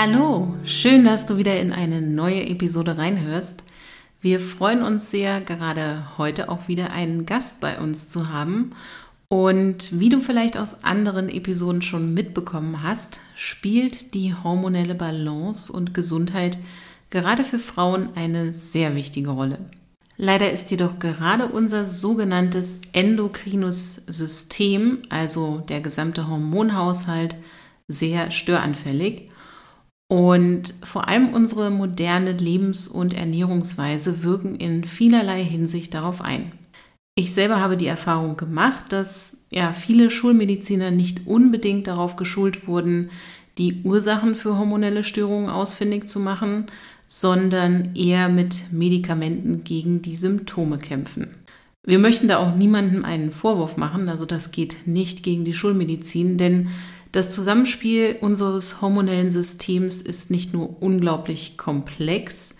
Hallo, schön, dass du wieder in eine neue Episode reinhörst. Wir freuen uns sehr, gerade heute auch wieder einen Gast bei uns zu haben. Und wie du vielleicht aus anderen Episoden schon mitbekommen hast, spielt die hormonelle Balance und Gesundheit gerade für Frauen eine sehr wichtige Rolle. Leider ist jedoch gerade unser sogenanntes endokrines System, also der gesamte Hormonhaushalt, sehr störanfällig. Und vor allem unsere moderne Lebens- und Ernährungsweise wirken in vielerlei Hinsicht darauf ein. Ich selber habe die Erfahrung gemacht, dass ja viele Schulmediziner nicht unbedingt darauf geschult wurden, die Ursachen für hormonelle Störungen ausfindig zu machen, sondern eher mit Medikamenten gegen die Symptome kämpfen. Wir möchten da auch niemandem einen Vorwurf machen, also das geht nicht gegen die Schulmedizin, denn das Zusammenspiel unseres hormonellen Systems ist nicht nur unglaublich komplex,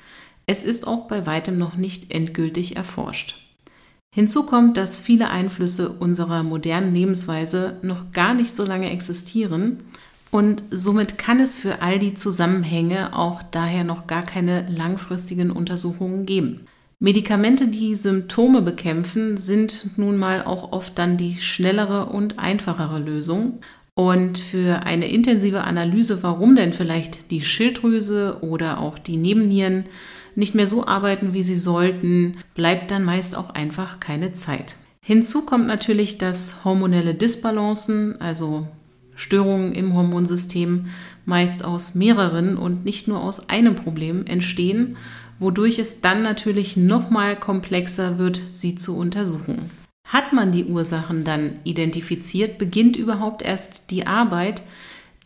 es ist auch bei weitem noch nicht endgültig erforscht. Hinzu kommt, dass viele Einflüsse unserer modernen Lebensweise noch gar nicht so lange existieren und somit kann es für all die Zusammenhänge auch daher noch gar keine langfristigen Untersuchungen geben. Medikamente, die Symptome bekämpfen, sind nun mal auch oft dann die schnellere und einfachere Lösung und für eine intensive Analyse, warum denn vielleicht die Schilddrüse oder auch die Nebennieren nicht mehr so arbeiten, wie sie sollten, bleibt dann meist auch einfach keine Zeit. Hinzu kommt natürlich, dass hormonelle Disbalancen, also Störungen im Hormonsystem, meist aus mehreren und nicht nur aus einem Problem entstehen, wodurch es dann natürlich nochmal komplexer wird, sie zu untersuchen. Hat man die Ursachen dann identifiziert, beginnt überhaupt erst die Arbeit,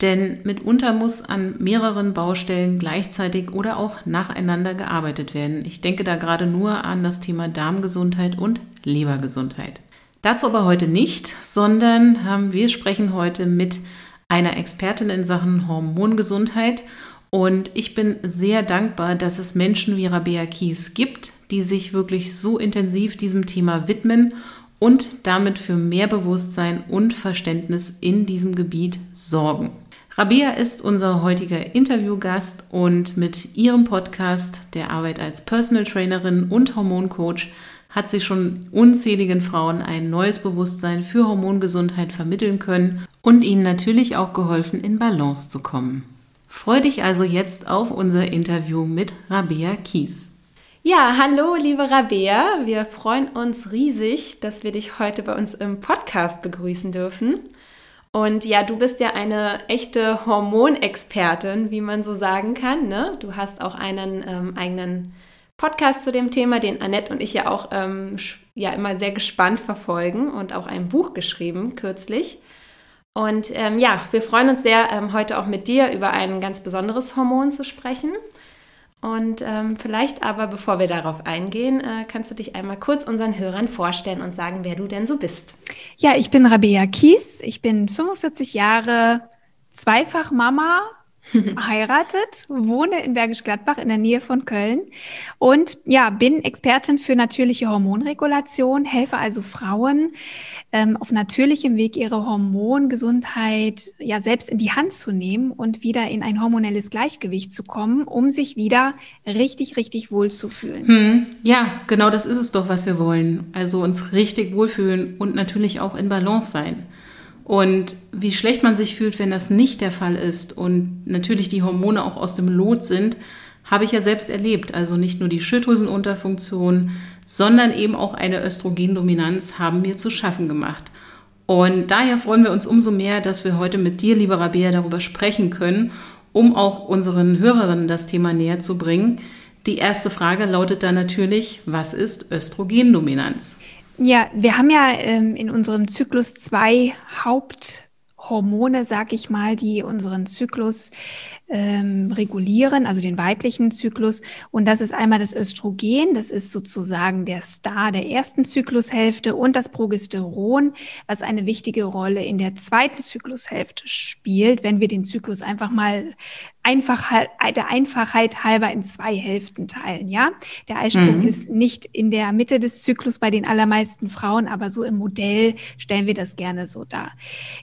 denn mitunter muss an mehreren Baustellen gleichzeitig oder auch nacheinander gearbeitet werden. Ich denke da gerade nur an das Thema Darmgesundheit und Lebergesundheit. Dazu aber heute nicht, sondern haben wir sprechen heute mit einer Expertin in Sachen Hormongesundheit und ich bin sehr dankbar, dass es Menschen wie Rabea Kies gibt, die sich wirklich so intensiv diesem Thema widmen und damit für mehr Bewusstsein und Verständnis in diesem Gebiet sorgen. Rabea ist unser heutiger Interviewgast und mit ihrem Podcast der Arbeit als Personal Trainerin und Hormoncoach hat sie schon unzähligen Frauen ein neues Bewusstsein für Hormongesundheit vermitteln können und ihnen natürlich auch geholfen, in Balance zu kommen. Freu dich also jetzt auf unser Interview mit Rabea Kies. Ja, hallo liebe Rabea, wir freuen uns riesig, dass wir dich heute bei uns im Podcast begrüßen dürfen. Und ja, du bist ja eine echte Hormonexpertin, wie man so sagen kann. Ne? Du hast auch einen ähm, eigenen Podcast zu dem Thema, den Annette und ich ja auch ähm, ja immer sehr gespannt verfolgen und auch ein Buch geschrieben kürzlich. Und ähm, ja, wir freuen uns sehr, ähm, heute auch mit dir über ein ganz besonderes Hormon zu sprechen. Und ähm, vielleicht aber, bevor wir darauf eingehen, äh, kannst du dich einmal kurz unseren Hörern vorstellen und sagen, wer du denn so bist. Ja, ich bin Rabea Kies. Ich bin 45 Jahre zweifach Mama, verheiratet, wohne in Bergisch Gladbach in der Nähe von Köln und ja, bin Expertin für natürliche Hormonregulation, helfe also Frauen ähm, auf natürlichem Weg ihre Hormongesundheit ja selbst in die Hand zu nehmen und wieder in ein hormonelles Gleichgewicht zu kommen, um sich wieder richtig, richtig wohl zu fühlen. Hm, ja, genau das ist es doch, was wir wollen. Also uns richtig wohlfühlen und natürlich auch in Balance sein. Und wie schlecht man sich fühlt, wenn das nicht der Fall ist und natürlich die Hormone auch aus dem Lot sind, habe ich ja selbst erlebt. Also nicht nur die Schilddrüsenunterfunktion, sondern eben auch eine Östrogendominanz haben mir zu schaffen gemacht. Und daher freuen wir uns umso mehr, dass wir heute mit dir, lieber Rabea, darüber sprechen können, um auch unseren Hörerinnen das Thema näher zu bringen. Die erste Frage lautet dann natürlich, was ist Östrogendominanz? Ja, wir haben ja ähm, in unserem Zyklus zwei Haupt Hormone, sag ich mal, die unseren Zyklus ähm, regulieren, also den weiblichen Zyklus. Und das ist einmal das Östrogen, das ist sozusagen der Star der ersten Zyklushälfte und das Progesteron, was eine wichtige Rolle in der zweiten Zyklushälfte spielt, wenn wir den Zyklus einfach mal einfach der Einfachheit halber in zwei Hälften teilen. Ja, der Eisprung mhm. ist nicht in der Mitte des Zyklus bei den allermeisten Frauen, aber so im Modell stellen wir das gerne so dar.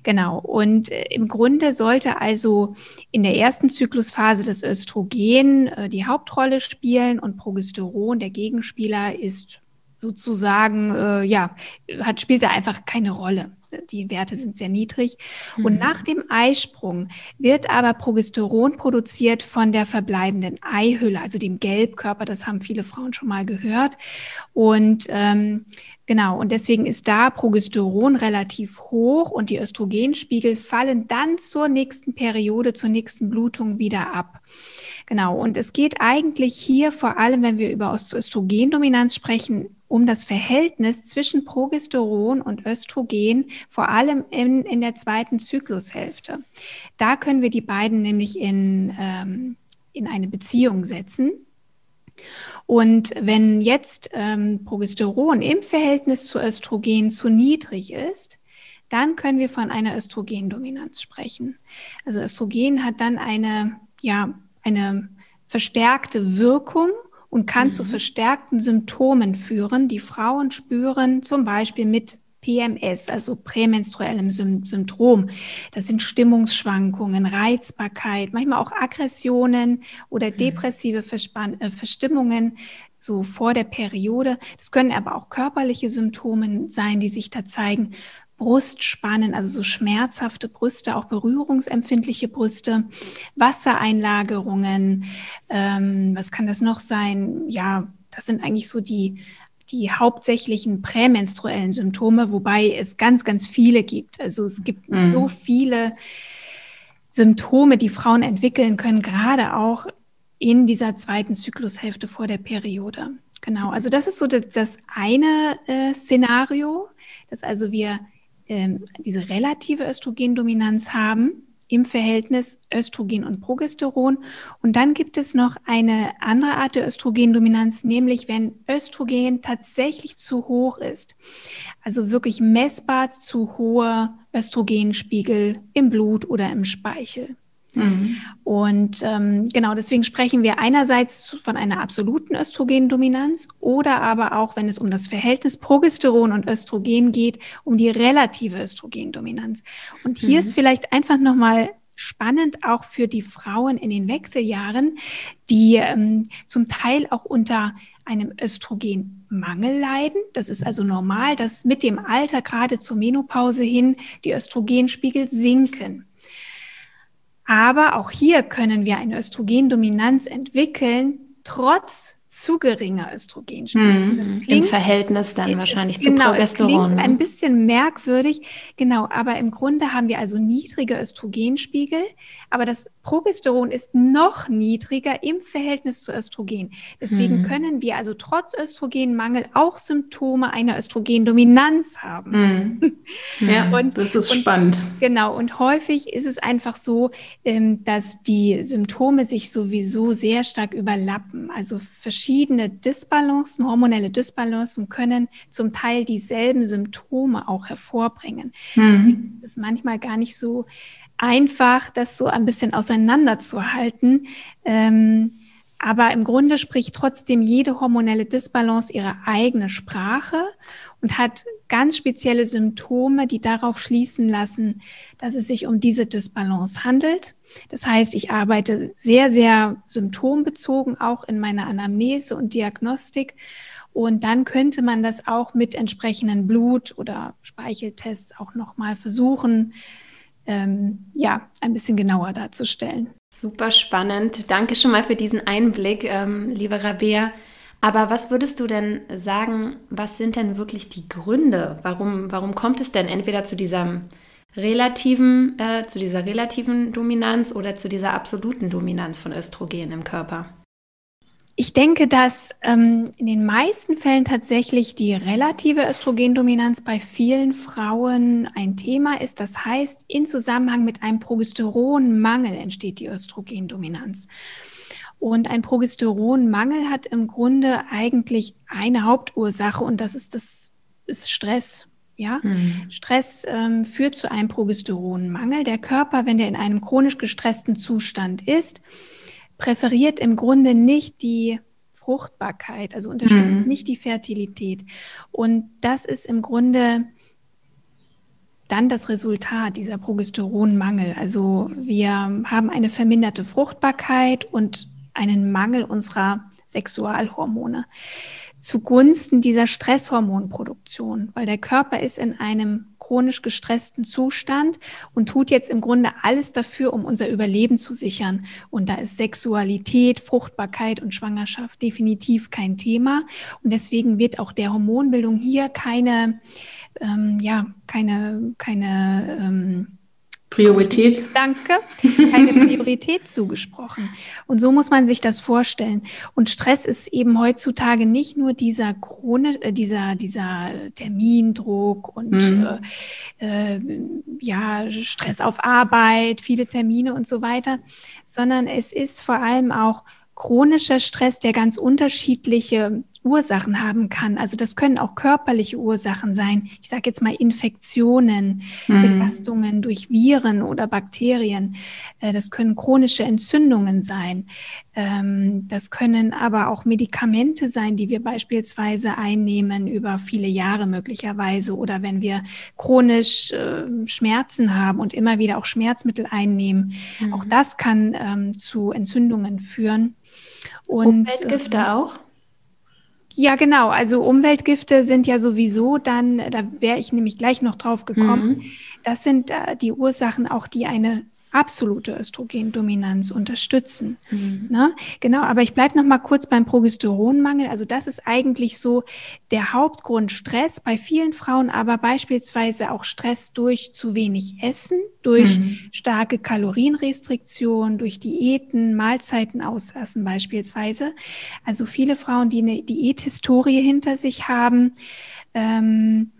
Genau. Und äh, im Grunde sollte also in der ersten Zyklusphase das Östrogen äh, die Hauptrolle spielen und Progesteron, der Gegenspieler, ist sozusagen, äh, ja, hat, spielt da einfach keine Rolle. Die Werte sind sehr niedrig. Mhm. Und nach dem Eisprung wird aber Progesteron produziert von der verbleibenden Eihülle, also dem Gelbkörper. Das haben viele Frauen schon mal gehört. Und ähm, genau, und deswegen ist da Progesteron relativ hoch und die Östrogenspiegel fallen dann zur nächsten Periode, zur nächsten Blutung wieder ab. Genau, und es geht eigentlich hier vor allem, wenn wir über Östrogendominanz sprechen, um das Verhältnis zwischen Progesteron und Östrogen, vor allem in, in der zweiten Zyklushälfte. Da können wir die beiden nämlich in, ähm, in eine Beziehung setzen. Und wenn jetzt ähm, Progesteron im Verhältnis zu Östrogen zu niedrig ist, dann können wir von einer Östrogendominanz sprechen. Also Östrogen hat dann eine, ja, eine verstärkte Wirkung und kann mhm. zu verstärkten Symptomen führen, die Frauen spüren, zum Beispiel mit PMS, also prämenstruellem Syndrom. Das sind Stimmungsschwankungen, Reizbarkeit, manchmal auch Aggressionen oder mhm. depressive Verspann äh, Verstimmungen so vor der Periode. Das können aber auch körperliche Symptome sein, die sich da zeigen. Brustspannen, also so schmerzhafte Brüste, auch berührungsempfindliche Brüste, Wassereinlagerungen, ähm, was kann das noch sein? Ja, das sind eigentlich so die, die hauptsächlichen prämenstruellen Symptome, wobei es ganz, ganz viele gibt. Also es gibt mhm. so viele Symptome, die Frauen entwickeln können, gerade auch in dieser zweiten Zyklushälfte vor der Periode. Genau, also das ist so das, das eine äh, Szenario, dass also wir ähm, diese relative Östrogendominanz haben im Verhältnis Östrogen und Progesteron. Und dann gibt es noch eine andere Art der Östrogendominanz, nämlich wenn Östrogen tatsächlich zu hoch ist. Also wirklich messbar zu hohe Östrogenspiegel im Blut oder im Speichel. Mhm. Und ähm, genau deswegen sprechen wir einerseits von einer absoluten Östrogendominanz oder aber auch, wenn es um das Verhältnis Progesteron und Östrogen geht, um die relative Östrogendominanz. Und hier mhm. ist vielleicht einfach nochmal spannend auch für die Frauen in den Wechseljahren, die ähm, zum Teil auch unter einem Östrogenmangel leiden. Das ist also normal, dass mit dem Alter gerade zur Menopause hin die Östrogenspiegel sinken. Aber auch hier können wir eine Östrogendominanz entwickeln, trotz zu geringer Östrogenspiegel. Mhm. Im Verhältnis dann wahrscheinlich ist, zu genau, Progesteron. Ne? ein bisschen merkwürdig, genau, aber im Grunde haben wir also niedrige Östrogenspiegel, aber das Progesteron ist noch niedriger im Verhältnis zu Östrogen. Deswegen mhm. können wir also trotz Östrogenmangel auch Symptome einer Östrogendominanz haben. Mhm. Ja, und, das ist und, spannend. Genau, und häufig ist es einfach so, ähm, dass die Symptome sich sowieso sehr stark überlappen. Also verschiedene Disbalancen, hormonelle Disbalancen können zum Teil dieselben Symptome auch hervorbringen. Mhm. Deswegen ist es manchmal gar nicht so einfach, das so ein bisschen auseinanderzuhalten. Ähm, aber im Grunde spricht trotzdem jede hormonelle Disbalance ihre eigene Sprache und hat ganz spezielle Symptome, die darauf schließen lassen, dass es sich um diese Disbalance handelt. Das heißt, ich arbeite sehr, sehr symptombezogen auch in meiner Anamnese und Diagnostik. Und dann könnte man das auch mit entsprechenden Blut- oder Speicheltests auch nochmal versuchen, ähm, ja, ein bisschen genauer darzustellen. Super spannend. Danke schon mal für diesen Einblick, ähm, liebe Rabea. Aber was würdest du denn sagen, was sind denn wirklich die Gründe? Warum, warum kommt es denn entweder zu diesem relativen, äh, zu dieser relativen Dominanz oder zu dieser absoluten Dominanz von Östrogen im Körper? Ich denke, dass ähm, in den meisten Fällen tatsächlich die relative Östrogendominanz bei vielen Frauen ein Thema ist. Das heißt, in Zusammenhang mit einem Progesteronmangel entsteht die Östrogendominanz. Und ein Progesteronmangel hat im Grunde eigentlich eine Hauptursache und das ist das ist Stress. Ja, mhm. Stress ähm, führt zu einem Progesteronmangel. Der Körper, wenn der in einem chronisch gestressten Zustand ist, präferiert im Grunde nicht die Fruchtbarkeit, also unterstützt mhm. nicht die Fertilität. Und das ist im Grunde dann das Resultat dieser Progesteronmangel. Also wir haben eine verminderte Fruchtbarkeit und einen Mangel unserer Sexualhormone zugunsten dieser Stresshormonproduktion, weil der Körper ist in einem chronisch gestressten Zustand und tut jetzt im Grunde alles dafür, um unser Überleben zu sichern. Und da ist Sexualität, Fruchtbarkeit und Schwangerschaft definitiv kein Thema. Und deswegen wird auch der Hormonbildung hier keine, ähm, ja, keine, keine ähm, Priorität. Danke. Keine Priorität zugesprochen. Und so muss man sich das vorstellen. Und Stress ist eben heutzutage nicht nur dieser chronisch, äh, dieser, dieser Termindruck und mhm. äh, äh, ja, Stress auf Arbeit, viele Termine und so weiter, sondern es ist vor allem auch chronischer Stress, der ganz unterschiedliche Ursachen haben kann. Also das können auch körperliche Ursachen sein. Ich sage jetzt mal Infektionen, mhm. Belastungen durch Viren oder Bakterien. Äh, das können chronische Entzündungen sein. Ähm, das können aber auch Medikamente sein, die wir beispielsweise einnehmen über viele Jahre möglicherweise oder wenn wir chronisch ähm, Schmerzen haben und immer wieder auch Schmerzmittel einnehmen. Mhm. Auch das kann ähm, zu Entzündungen führen. Und, Umweltgifte auch? Ja, genau. Also Umweltgifte sind ja sowieso dann, da wäre ich nämlich gleich noch drauf gekommen. Mhm. Das sind äh, die Ursachen auch, die eine absolute Östrogendominanz unterstützen. Mhm. Ne? Genau, aber ich bleibe noch mal kurz beim Progesteronmangel. Also das ist eigentlich so der Hauptgrund Stress bei vielen Frauen, aber beispielsweise auch Stress durch zu wenig Essen, durch mhm. starke Kalorienrestriktion, durch Diäten, Mahlzeiten auslassen beispielsweise. Also viele Frauen, die eine Diäthistorie hinter sich haben, ähm,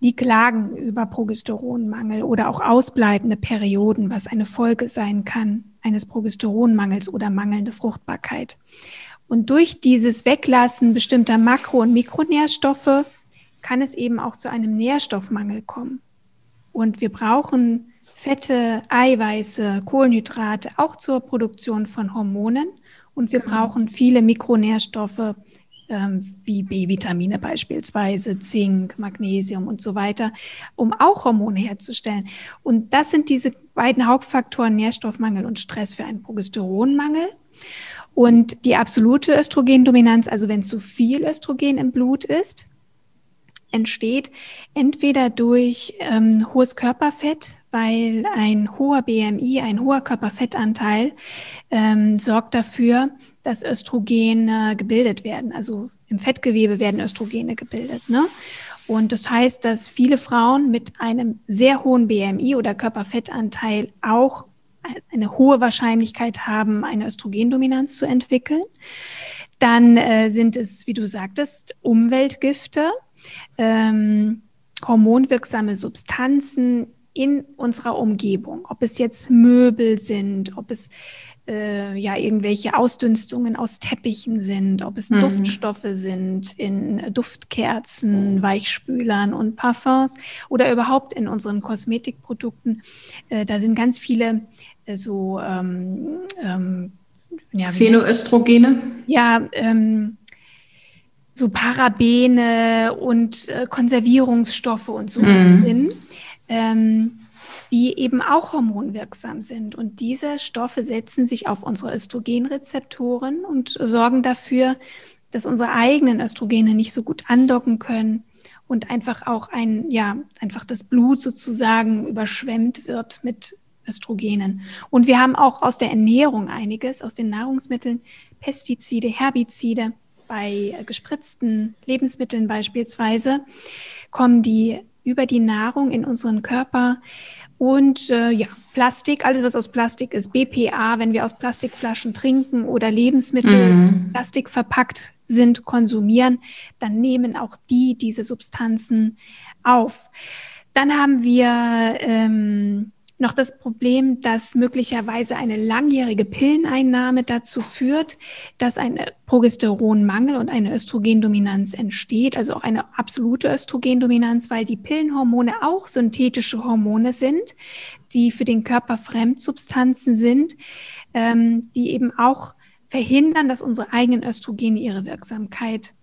die klagen über Progesteronmangel oder auch ausbleibende Perioden, was eine Folge sein kann eines Progesteronmangels oder mangelnde Fruchtbarkeit. Und durch dieses Weglassen bestimmter Makro- und Mikronährstoffe kann es eben auch zu einem Nährstoffmangel kommen. Und wir brauchen Fette, Eiweiße, Kohlenhydrate auch zur Produktion von Hormonen. Und wir genau. brauchen viele Mikronährstoffe wie B-Vitamine beispielsweise, Zink, Magnesium und so weiter, um auch Hormone herzustellen. Und das sind diese beiden Hauptfaktoren Nährstoffmangel und Stress für einen Progesteronmangel. Und die absolute Östrogendominanz, also wenn zu viel Östrogen im Blut ist, entsteht entweder durch ähm, hohes Körperfett, weil ein hoher BMI, ein hoher Körperfettanteil ähm, sorgt dafür, dass Östrogene gebildet werden. Also im Fettgewebe werden Östrogene gebildet. Ne? Und das heißt, dass viele Frauen mit einem sehr hohen BMI oder Körperfettanteil auch eine hohe Wahrscheinlichkeit haben, eine Östrogendominanz zu entwickeln. Dann äh, sind es, wie du sagtest, Umweltgifte, ähm, hormonwirksame Substanzen in unserer Umgebung, ob es jetzt Möbel sind, ob es äh, ja irgendwelche Ausdünstungen aus Teppichen sind, ob es mhm. Duftstoffe sind in Duftkerzen, Weichspülern und Parfums oder überhaupt in unseren Kosmetikprodukten. Äh, da sind ganz viele äh, so ähm, ähm, ja, Xenoöstrogene. Ja, ähm, so Parabene und äh, Konservierungsstoffe und sowas mhm. drin. Ähm, die eben auch hormonwirksam sind. Und diese Stoffe setzen sich auf unsere Östrogenrezeptoren und sorgen dafür, dass unsere eigenen Östrogene nicht so gut andocken können und einfach auch ein, ja, einfach das Blut sozusagen überschwemmt wird mit Östrogenen. Und wir haben auch aus der Ernährung einiges, aus den Nahrungsmitteln, Pestizide, Herbizide. Bei gespritzten Lebensmitteln beispielsweise kommen die über die Nahrung in unseren Körper Und äh, ja, Plastik, alles was aus Plastik ist, BPA, wenn wir aus Plastikflaschen trinken oder Lebensmittel mm. Plastik verpackt sind, konsumieren, dann nehmen auch die diese Substanzen auf. Dann haben wir ähm, noch das Problem, dass möglicherweise eine langjährige Pilleneinnahme dazu führt, dass ein Progesteronmangel und eine Östrogendominanz entsteht, also auch eine absolute Östrogendominanz, weil die Pillenhormone auch synthetische Hormone sind, die für den Körper Fremdsubstanzen sind, ähm, die eben auch verhindern, dass unsere eigenen Östrogene ihre Wirksamkeit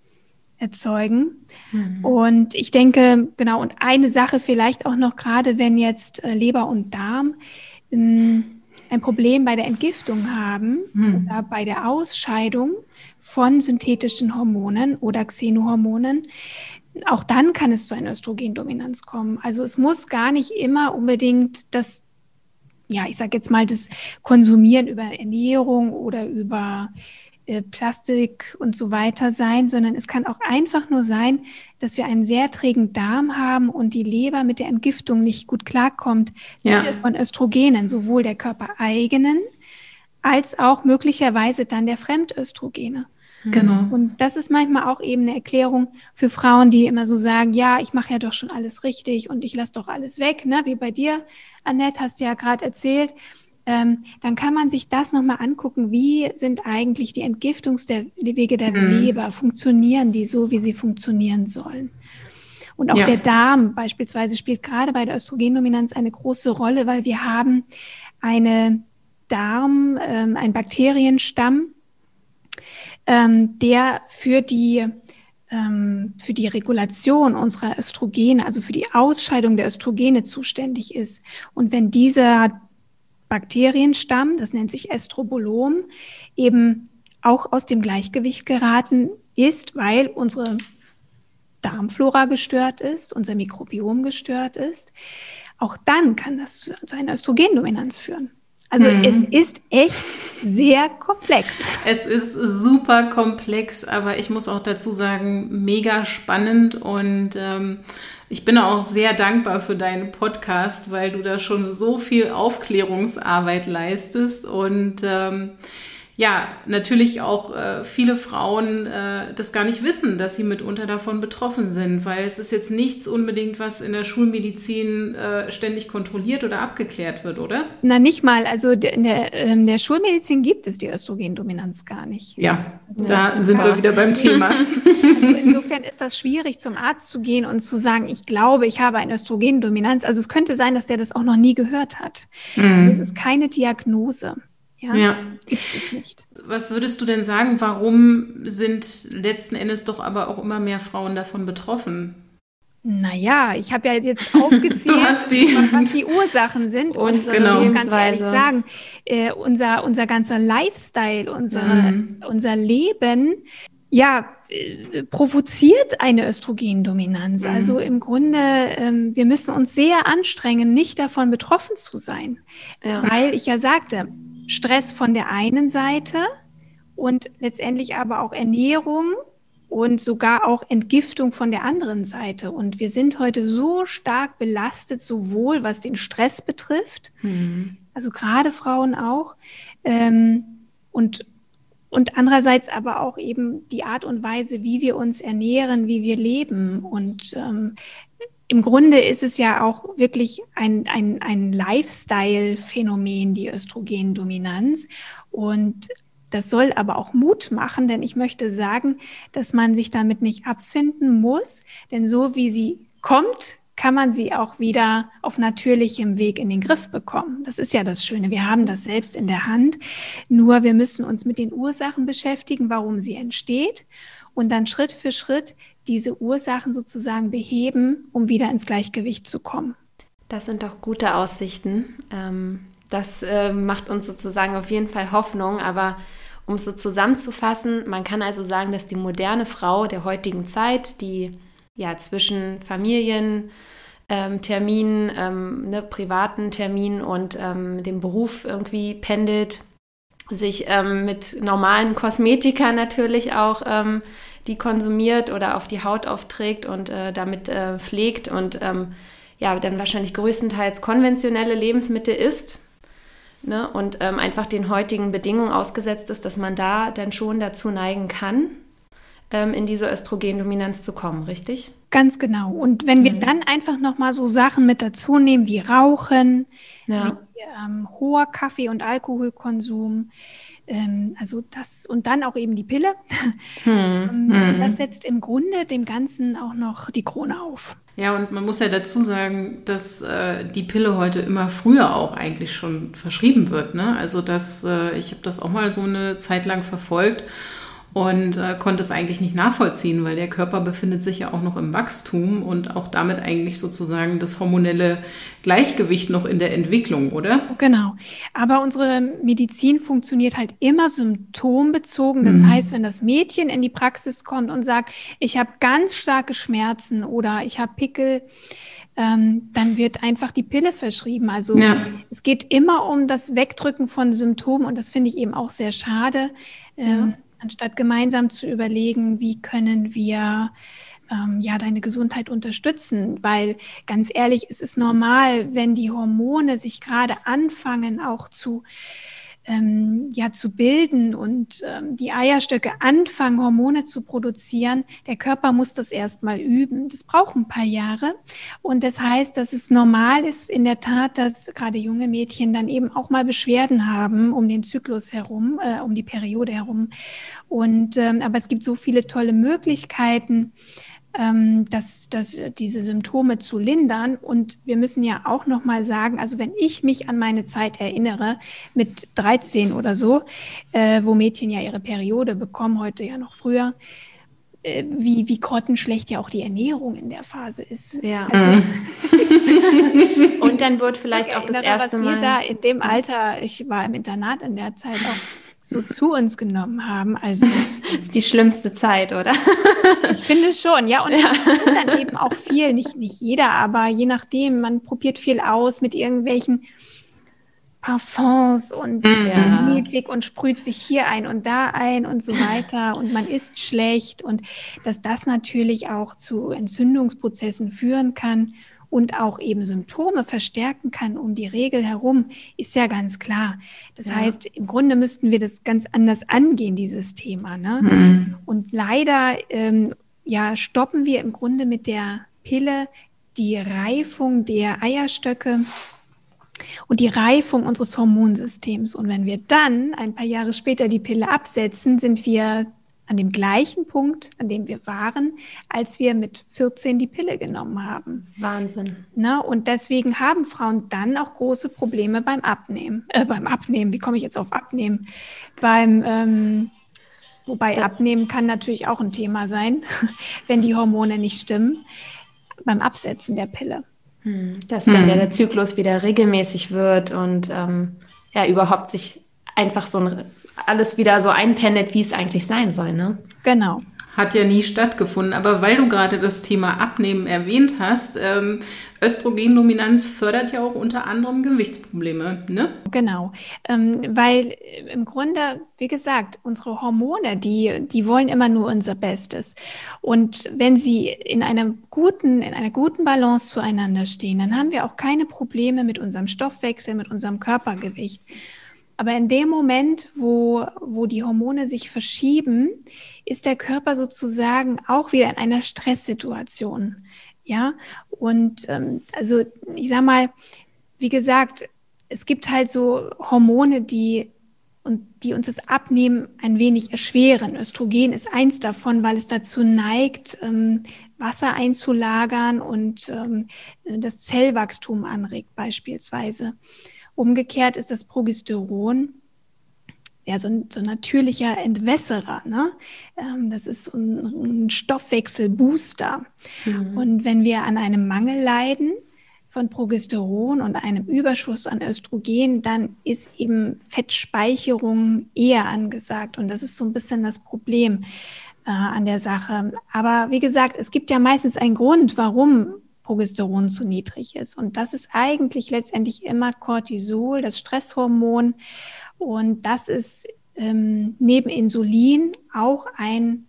erzeugen. Mhm. Und ich denke, genau, und eine Sache vielleicht auch noch, gerade wenn jetzt äh, Leber und Darm ähm, ein Problem bei der Entgiftung haben mhm. oder bei der Ausscheidung von synthetischen Hormonen oder Xenohormonen, auch dann kann es zu einer Östrogendominanz kommen. Also es muss gar nicht immer unbedingt das, ja, ich sage jetzt mal, das Konsumieren über Ernährung oder über Plastik und so weiter sein, sondern es kann auch einfach nur sein, dass wir einen sehr trägen Darm haben und die Leber mit der Entgiftung nicht gut klarkommt ja. von Östrogenen, sowohl der körpereigenen als auch möglicherweise dann der Fremdöstrogene. Genau. Und das ist manchmal auch eben eine Erklärung für Frauen, die immer so sagen, ja, ich mache ja doch schon alles richtig und ich lasse doch alles weg, ne? Wie bei dir, Annette, hast du ja gerade erzählt ähm, dann kann man sich das nochmal angucken. Wie sind eigentlich die Entgiftungswege der mhm. Leber? Funktionieren die so, wie sie funktionieren sollen? Und auch ja. der Darm beispielsweise spielt gerade bei der Östrogendominanz eine große Rolle, weil wir haben eine Darm, ähm, einen Bakterienstamm, ähm, der für die ähm, für die Regulation unserer Östrogene, also für die Ausscheidung der Östrogene zuständig ist. Und wenn dieser Bakterienstamm, das nennt sich Estrobolom, eben auch aus dem Gleichgewicht geraten ist, weil unsere Darmflora gestört ist, unser Mikrobiom gestört ist, auch dann kann das zu einer Östrogendominanz führen. Also hm. es ist echt sehr komplex. Es ist super komplex, aber ich muss auch dazu sagen, mega spannend und ähm, ich bin auch sehr dankbar für deinen Podcast, weil du da schon so viel Aufklärungsarbeit leistest. Und ähm, ja, natürlich auch äh, viele Frauen äh, das gar nicht wissen, dass sie mitunter davon betroffen sind, weil es ist jetzt nichts unbedingt, was in der Schulmedizin äh, ständig kontrolliert oder abgeklärt wird, oder? Na, nicht mal. Also in der, in ähm, der Schulmedizin gibt es die Östrogendominanz gar nicht. Ja, also da sind wir wieder beim Thema. Also insofern ist das schwierig, zum Arzt zu gehen und zu sagen, ich glaube, ich habe eine Östrogendominanz. Also es könnte sein, dass der das auch noch nie gehört hat. Mhm. Also es ist keine Diagnose. Ja, ja, gibt es nicht. Was würdest du denn sagen, warum sind letzten Endes doch aber auch immer mehr Frauen davon betroffen? Naja, ich habe ja jetzt aufgezählt, die, was die Ursachen sind. Und, und genau. ich ganz ehrlich sagen, äh, unser, unser ganzer Lifestyle, unser, mhm. unser Leben, ja, äh, provoziert eine Östrogendominanz. Mhm. Also im Grunde, ähm, wir müssen uns sehr anstrengen, nicht davon betroffen zu sein. Ja. Weil ich ja sagte, Stress von der einen Seite und letztendlich aber auch Ernährung und sogar auch Entgiftung von der anderen Seite. Und wir sind heute so stark belastet, sowohl was den Stress betrifft, mhm. also gerade Frauen auch, ähm, und, und andererseits aber auch eben die Art und Weise, wie wir uns ernähren, wie wir leben. Und ähm, im Grunde ist es ja auch wirklich ein, ein, ein Lifestyle-Phänomen, die Östrogendominanz. Und das soll aber auch Mut machen, denn ich möchte sagen, dass man sich damit nicht abfinden muss, denn so wie sie kommt, kann man sie auch wieder auf natürlichem Weg in den Griff bekommen. Das ist ja das Schöne. Wir haben das selbst in der Hand. Nur wir müssen uns mit den Ursachen beschäftigen, warum sie entsteht und dann Schritt für Schritt diese Ursachen sozusagen beheben, um wieder ins Gleichgewicht zu kommen. Das sind doch gute Aussichten. Ähm, das äh, macht uns sozusagen auf jeden Fall Hoffnung, aber um es so zusammenzufassen, man kann also sagen, dass die moderne Frau der heutigen Zeit, die ja zwischen Familien, ähm, Terminen, ähm, ne, privaten Terminen und ähm, dem Beruf irgendwie pendelt, sich ähm, mit normalen Kosmetika natürlich auch ähm, die konsumiert oder auf die Haut aufträgt und äh, damit äh, pflegt und ähm, ja dann wahrscheinlich größtenteils konventionelle Lebensmittel isst ne, und ähm, einfach den heutigen Bedingungen ausgesetzt ist, dass man da dann schon dazu neigen kann, ähm, in diese Östrogendominanz zu kommen, richtig? Ganz genau. Und wenn wir mhm. dann einfach nochmal so Sachen mit dazu nehmen wie Rauchen, ja. wie ähm, hoher Kaffee- und Alkoholkonsum, ähm, also das und dann auch eben die Pille, hm. ähm, das setzt im Grunde dem Ganzen auch noch die Krone auf. Ja, und man muss ja dazu sagen, dass äh, die Pille heute immer früher auch eigentlich schon verschrieben wird. Ne? Also dass äh, ich habe das auch mal so eine Zeit lang verfolgt und äh, konnte es eigentlich nicht nachvollziehen, weil der Körper befindet sich ja auch noch im Wachstum und auch damit eigentlich sozusagen das hormonelle Gleichgewicht noch in der Entwicklung, oder? Genau. Aber unsere Medizin funktioniert halt immer symptombezogen. Das mhm. heißt, wenn das Mädchen in die Praxis kommt und sagt, ich habe ganz starke Schmerzen oder ich habe Pickel, ähm, dann wird einfach die Pille verschrieben. Also ja. es geht immer um das Wegdrücken von Symptomen und das finde ich eben auch sehr schade. Ähm, anstatt gemeinsam zu überlegen, wie können wir ähm, ja deine Gesundheit unterstützen, weil ganz ehrlich, es ist normal, wenn die Hormone sich gerade anfangen auch zu ähm, ja zu bilden und ähm, die Eierstöcke anfangen, Hormone zu produzieren, der Körper muss das erstmal üben. Das braucht ein paar Jahre. Und das heißt, dass es normal ist in der Tat, dass gerade junge Mädchen dann eben auch mal Beschwerden haben um den Zyklus herum, äh, um die Periode herum. Und ähm, aber es gibt so viele tolle Möglichkeiten ähm, dass, dass diese Symptome zu lindern. Und wir müssen ja auch noch mal sagen, also wenn ich mich an meine Zeit erinnere, mit 13 oder so, äh, wo Mädchen ja ihre Periode bekommen, heute ja noch früher, äh, wie, wie grottenschlecht ja auch die Ernährung in der Phase ist. Ja. Also, mhm. und dann wird vielleicht auch das erste was Mal. Wir da in dem Alter, ich war im Internat in der Zeit auch so zu uns genommen haben. Also das ist die schlimmste Zeit, oder? ich finde schon, ja. Und ja. dann eben auch viel, nicht, nicht jeder, aber je nachdem, man probiert viel aus mit irgendwelchen Parfums und. Kosmetik ja. und sprüht sich hier ein und da ein und so weiter und man isst schlecht und dass das natürlich auch zu Entzündungsprozessen führen kann und auch eben Symptome verstärken kann um die Regel herum, ist ja ganz klar. Das ja. heißt, im Grunde müssten wir das ganz anders angehen, dieses Thema. Ne? Mhm. Und leider ähm, ja, stoppen wir im Grunde mit der Pille die Reifung der Eierstöcke und die Reifung unseres Hormonsystems. Und wenn wir dann ein paar Jahre später die Pille absetzen, sind wir an dem gleichen Punkt, an dem wir waren, als wir mit 14 die Pille genommen haben. Wahnsinn. Na, und deswegen haben Frauen dann auch große Probleme beim Abnehmen. Äh, beim Abnehmen, wie komme ich jetzt auf Abnehmen? Beim, ähm, wobei ja. Abnehmen kann natürlich auch ein Thema sein, wenn die Hormone nicht stimmen. Beim Absetzen der Pille. Hm, dass dann hm. der Zyklus wieder regelmäßig wird und ähm, ja, überhaupt sich einfach so ein, alles wieder so einpendelt, wie es eigentlich sein soll. Ne? Genau. Hat ja nie stattgefunden. Aber weil du gerade das Thema Abnehmen erwähnt hast, ähm, Östrogendominanz fördert ja auch unter anderem Gewichtsprobleme, ne? Genau, ähm, weil im Grunde, wie gesagt, unsere Hormone, die, die wollen immer nur unser Bestes. Und wenn sie in einer guten, in einer guten Balance zueinander stehen, dann haben wir auch keine Probleme mit unserem Stoffwechsel, mit unserem Körpergewicht. Aber in dem Moment, wo, wo die Hormone sich verschieben, ist der Körper sozusagen auch wieder in einer Stresssituation. Ja, und ähm, also ich sag mal, wie gesagt, es gibt halt so Hormone, die und die uns das Abnehmen ein wenig erschweren. Östrogen ist eins davon, weil es dazu neigt, ähm, Wasser einzulagern und ähm, das Zellwachstum anregt beispielsweise. Umgekehrt ist das Progesteron ja, so ein, so ein natürlicher Entwässerer. Ne? Ähm, das ist so ein, ein Stoffwechselbooster. Mhm. Und wenn wir an einem Mangel leiden von Progesteron und einem Überschuss an Östrogen, dann ist eben Fettspeicherung eher angesagt. Und das ist so ein bisschen das Problem äh, an der Sache. Aber wie gesagt, es gibt ja meistens einen Grund, warum Progesteron zu niedrig ist. Und das ist eigentlich letztendlich immer Cortisol, das Stresshormon. Und das ist ähm, neben Insulin auch ein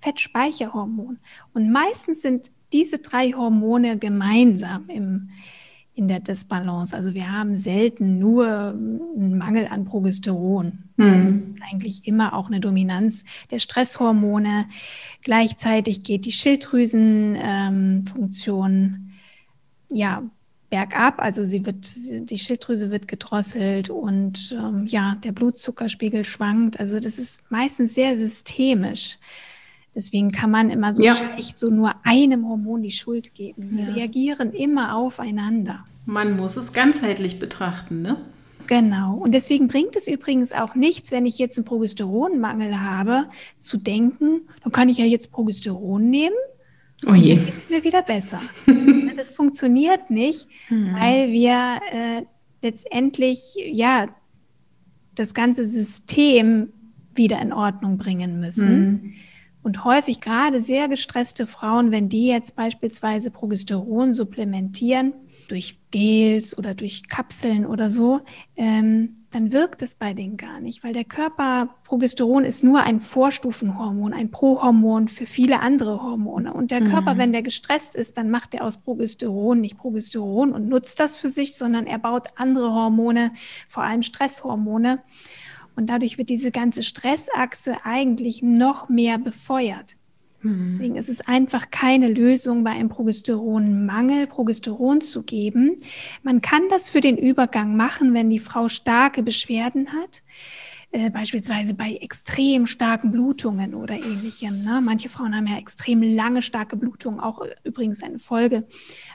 Fettspeicherhormon. Und meistens sind diese drei Hormone gemeinsam im, in der Disbalance. Also wir haben selten nur einen Mangel an Progesteron. Mhm. Also eigentlich immer auch eine Dominanz der Stresshormone. Gleichzeitig geht die Schilddrüsenfunktion ähm, ja bergab, also sie wird, die Schilddrüse wird gedrosselt und ähm, ja, der Blutzuckerspiegel schwankt. Also das ist meistens sehr systemisch. Deswegen kann man immer so ja. schlecht so nur einem Hormon die Schuld geben. Die ja. reagieren immer aufeinander. Man muss es ganzheitlich betrachten, ne? Genau. Und deswegen bringt es übrigens auch nichts, wenn ich jetzt einen Progesteronmangel habe, zu denken, dann kann ich ja jetzt Progesteron nehmen Oh je. Dann geht es mir wieder besser. das funktioniert nicht, hm. weil wir äh, letztendlich ja das ganze System wieder in Ordnung bringen müssen. Hm. Und häufig gerade sehr gestresste Frauen, wenn die jetzt beispielsweise Progesteron supplementieren, durch Gels oder durch Kapseln oder so, ähm, dann wirkt es bei denen gar nicht, weil der Körper, Progesteron ist nur ein Vorstufenhormon, ein Prohormon für viele andere Hormone. Und der mhm. Körper, wenn der gestresst ist, dann macht er aus Progesteron nicht Progesteron und nutzt das für sich, sondern er baut andere Hormone, vor allem Stresshormone. Und dadurch wird diese ganze Stressachse eigentlich noch mehr befeuert. Mhm. Deswegen ist es einfach keine Lösung, bei einem Progesteronmangel Progesteron zu geben. Man kann das für den Übergang machen, wenn die Frau starke Beschwerden hat. Äh, beispielsweise bei extrem starken Blutungen oder ähnlichem. Ne? Manche Frauen haben ja extrem lange starke Blutungen, auch übrigens eine Folge,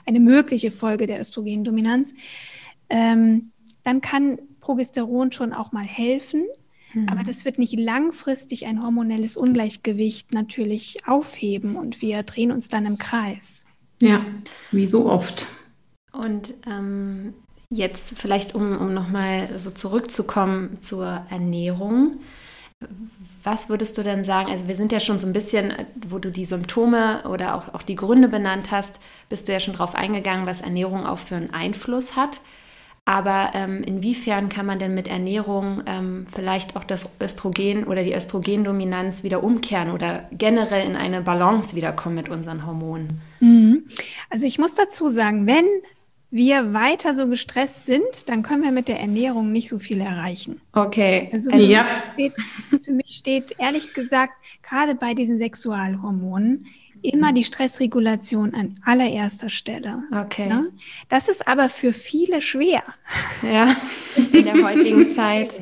eine mögliche Folge der Östrogendominanz. Ähm, dann kann Progesteron schon auch mal helfen. Aber mhm. das wird nicht langfristig ein hormonelles Ungleichgewicht natürlich aufheben und wir drehen uns dann im Kreis. Ja, wie so oft. Und ähm, jetzt vielleicht, um, um nochmal so zurückzukommen zur Ernährung. Was würdest du denn sagen? Also wir sind ja schon so ein bisschen, wo du die Symptome oder auch, auch die Gründe benannt hast, bist du ja schon darauf eingegangen, was Ernährung auch für einen Einfluss hat. Aber ähm, inwiefern kann man denn mit Ernährung ähm, vielleicht auch das Östrogen oder die Östrogendominanz wieder umkehren oder generell in eine Balance wiederkommen mit unseren Hormonen? Mhm. Also ich muss dazu sagen, wenn wir weiter so gestresst sind, dann können wir mit der Ernährung nicht so viel erreichen. Okay. Also für, ja. mich, steht, für mich steht ehrlich gesagt, gerade bei diesen Sexualhormonen, immer die Stressregulation an allererster Stelle. Okay. Ne? Das ist aber für viele schwer. Ja, in der heutigen Zeit.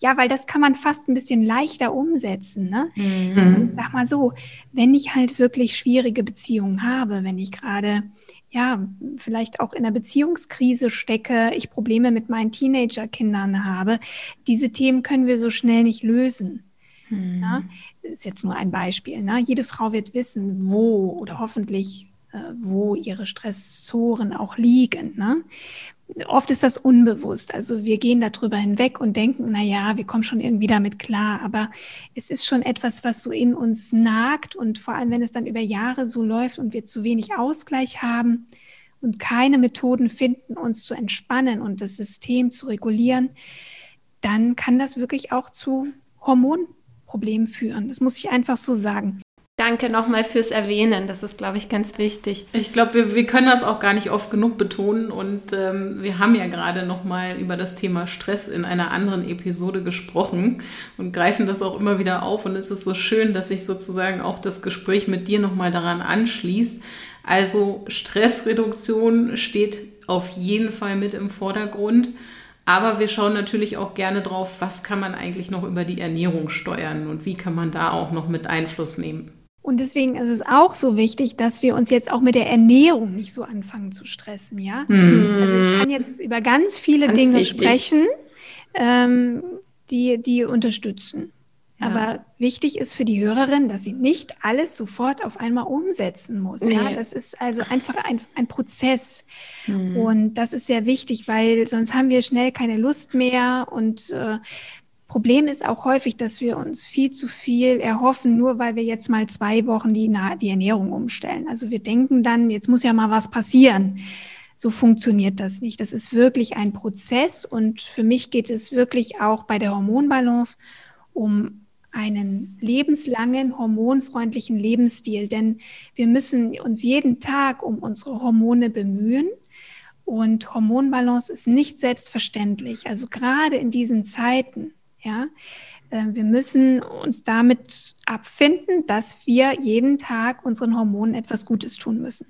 Ja, weil das kann man fast ein bisschen leichter umsetzen. Ne? Mhm. Sag mal so, wenn ich halt wirklich schwierige Beziehungen habe, wenn ich gerade ja, vielleicht auch in einer Beziehungskrise stecke, ich Probleme mit meinen Teenagerkindern habe, diese Themen können wir so schnell nicht lösen. Mhm. Ja, ist jetzt nur ein Beispiel. Ne? Jede Frau wird wissen, wo oder hoffentlich, äh, wo ihre Stressoren auch liegen. Ne? Oft ist das unbewusst. Also wir gehen darüber hinweg und denken, na ja, wir kommen schon irgendwie damit klar. Aber es ist schon etwas, was so in uns nagt und vor allem, wenn es dann über Jahre so läuft und wir zu wenig Ausgleich haben und keine Methoden finden, uns zu entspannen und das System zu regulieren, dann kann das wirklich auch zu Hormon Problem führen. Das muss ich einfach so sagen. Danke nochmal fürs Erwähnen. Das ist, glaube ich, ganz wichtig. Ich glaube, wir, wir können das auch gar nicht oft genug betonen. Und ähm, wir haben ja gerade nochmal über das Thema Stress in einer anderen Episode gesprochen und greifen das auch immer wieder auf. Und es ist so schön, dass sich sozusagen auch das Gespräch mit dir nochmal daran anschließt. Also Stressreduktion steht auf jeden Fall mit im Vordergrund. Aber wir schauen natürlich auch gerne drauf, was kann man eigentlich noch über die Ernährung steuern und wie kann man da auch noch mit Einfluss nehmen. Und deswegen ist es auch so wichtig, dass wir uns jetzt auch mit der Ernährung nicht so anfangen zu stressen, ja. Mhm. Also ich kann jetzt über ganz viele ganz Dinge wichtig. sprechen, ähm, die, die unterstützen. Ja. Aber wichtig ist für die Hörerin, dass sie nicht alles sofort auf einmal umsetzen muss. Nee. Ja, das ist also einfach ein, ein Prozess. Mhm. Und das ist sehr wichtig, weil sonst haben wir schnell keine Lust mehr. Und äh, Problem ist auch häufig, dass wir uns viel zu viel erhoffen, nur weil wir jetzt mal zwei Wochen die, die Ernährung umstellen. Also wir denken dann, jetzt muss ja mal was passieren. So funktioniert das nicht. Das ist wirklich ein Prozess und für mich geht es wirklich auch bei der Hormonbalance um einen lebenslangen, hormonfreundlichen Lebensstil, denn wir müssen uns jeden Tag um unsere Hormone bemühen. Und Hormonbalance ist nicht selbstverständlich. Also gerade in diesen Zeiten, ja, äh, wir müssen uns damit abfinden, dass wir jeden Tag unseren Hormonen etwas Gutes tun müssen.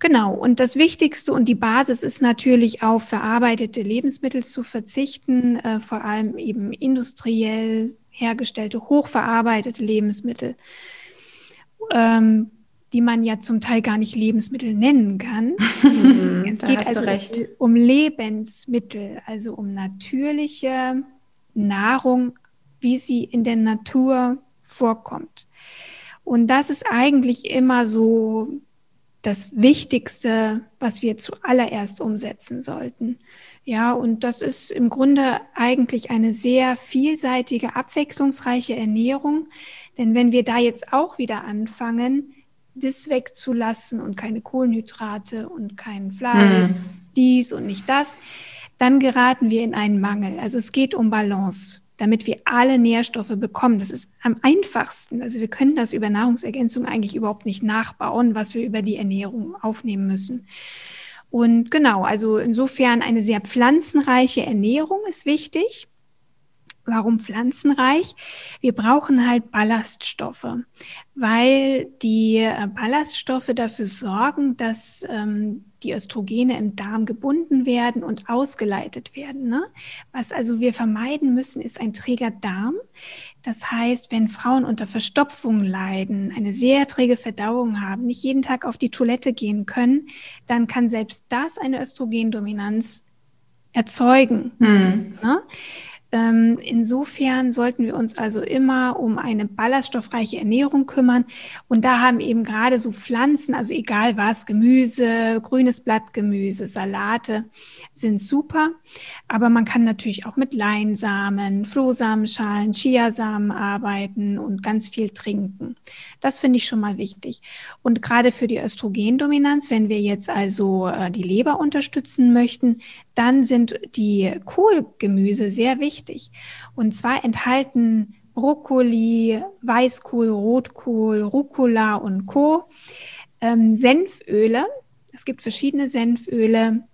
Genau. Und das Wichtigste und die Basis ist natürlich auf verarbeitete Lebensmittel zu verzichten, äh, vor allem eben industriell hergestellte, hochverarbeitete Lebensmittel, ähm, die man ja zum Teil gar nicht Lebensmittel nennen kann. Mhm, es geht also um Lebensmittel, also um natürliche Nahrung, wie sie in der Natur vorkommt. Und das ist eigentlich immer so das Wichtigste, was wir zuallererst umsetzen sollten. Ja, und das ist im Grunde eigentlich eine sehr vielseitige, abwechslungsreiche Ernährung. Denn wenn wir da jetzt auch wieder anfangen, das wegzulassen und keine Kohlenhydrate und kein Fleisch, mm. dies und nicht das, dann geraten wir in einen Mangel. Also es geht um Balance, damit wir alle Nährstoffe bekommen. Das ist am einfachsten. Also wir können das über Nahrungsergänzung eigentlich überhaupt nicht nachbauen, was wir über die Ernährung aufnehmen müssen. Und genau, also insofern eine sehr pflanzenreiche Ernährung ist wichtig. Warum pflanzenreich? Wir brauchen halt Ballaststoffe, weil die äh, Ballaststoffe dafür sorgen, dass ähm, die Östrogene im Darm gebunden werden und ausgeleitet werden. Ne? Was also wir vermeiden müssen, ist ein träger Darm. Das heißt, wenn Frauen unter Verstopfung leiden, eine sehr träge Verdauung haben, nicht jeden Tag auf die Toilette gehen können, dann kann selbst das eine Östrogendominanz erzeugen. Hm. Ne? Ähm, insofern sollten wir uns also immer um eine ballaststoffreiche Ernährung kümmern. Und da haben eben gerade so Pflanzen, also egal was, Gemüse, grünes Blattgemüse, Salate sind super. Aber man kann natürlich auch mit Leinsamen, Flohsamenschalen, Chiasamen arbeiten und ganz viel trinken. Das finde ich schon mal wichtig. Und gerade für die Östrogendominanz, wenn wir jetzt also äh, die Leber unterstützen möchten, dann sind die Kohlgemüse sehr wichtig. Und zwar enthalten Brokkoli, Weißkohl, Rotkohl, Rucola und Co. Ähm, Senföle. Es gibt verschiedene Senföle,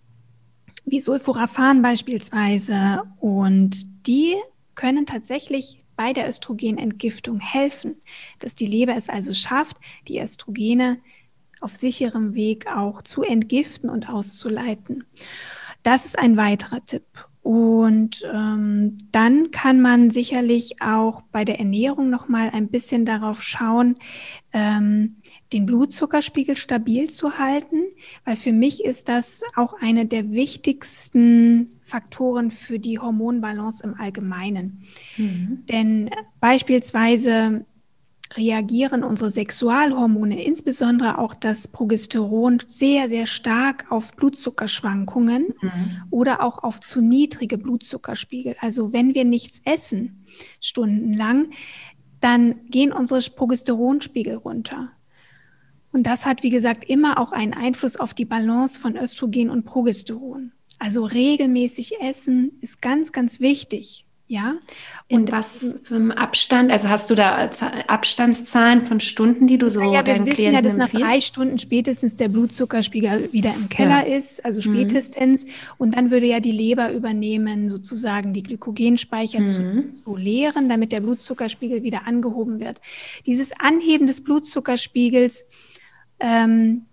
wie Sulforaphan beispielsweise. Und die können tatsächlich bei der Östrogenentgiftung helfen, dass die Leber es also schafft, die Östrogene auf sicherem Weg auch zu entgiften und auszuleiten. Das ist ein weiterer Tipp. Und ähm, dann kann man sicherlich auch bei der Ernährung noch mal ein bisschen darauf schauen, ähm, den Blutzuckerspiegel stabil zu halten, weil für mich ist das auch eine der wichtigsten Faktoren für die Hormonbalance im Allgemeinen. Mhm. Denn beispielsweise reagieren unsere Sexualhormone, insbesondere auch das Progesteron, sehr, sehr stark auf Blutzuckerschwankungen mhm. oder auch auf zu niedrige Blutzuckerspiegel. Also wenn wir nichts essen, stundenlang, dann gehen unsere Progesteronspiegel runter. Und das hat, wie gesagt, immer auch einen Einfluss auf die Balance von Östrogen und Progesteron. Also regelmäßig essen ist ganz, ganz wichtig. Ja. Und In was für einem Abstand? Also hast du da Abstandszahlen von Stunden, die du so ja, deinen wir wissen ja, dass nach drei Stunden spätestens der Blutzuckerspiegel wieder im Keller ja. ist, also mhm. spätestens. Mhm. Und dann würde ja die Leber übernehmen, sozusagen die Glykogenspeicher mhm. zu, zu leeren, damit der Blutzuckerspiegel wieder angehoben wird. Dieses Anheben des Blutzuckerspiegels ähm,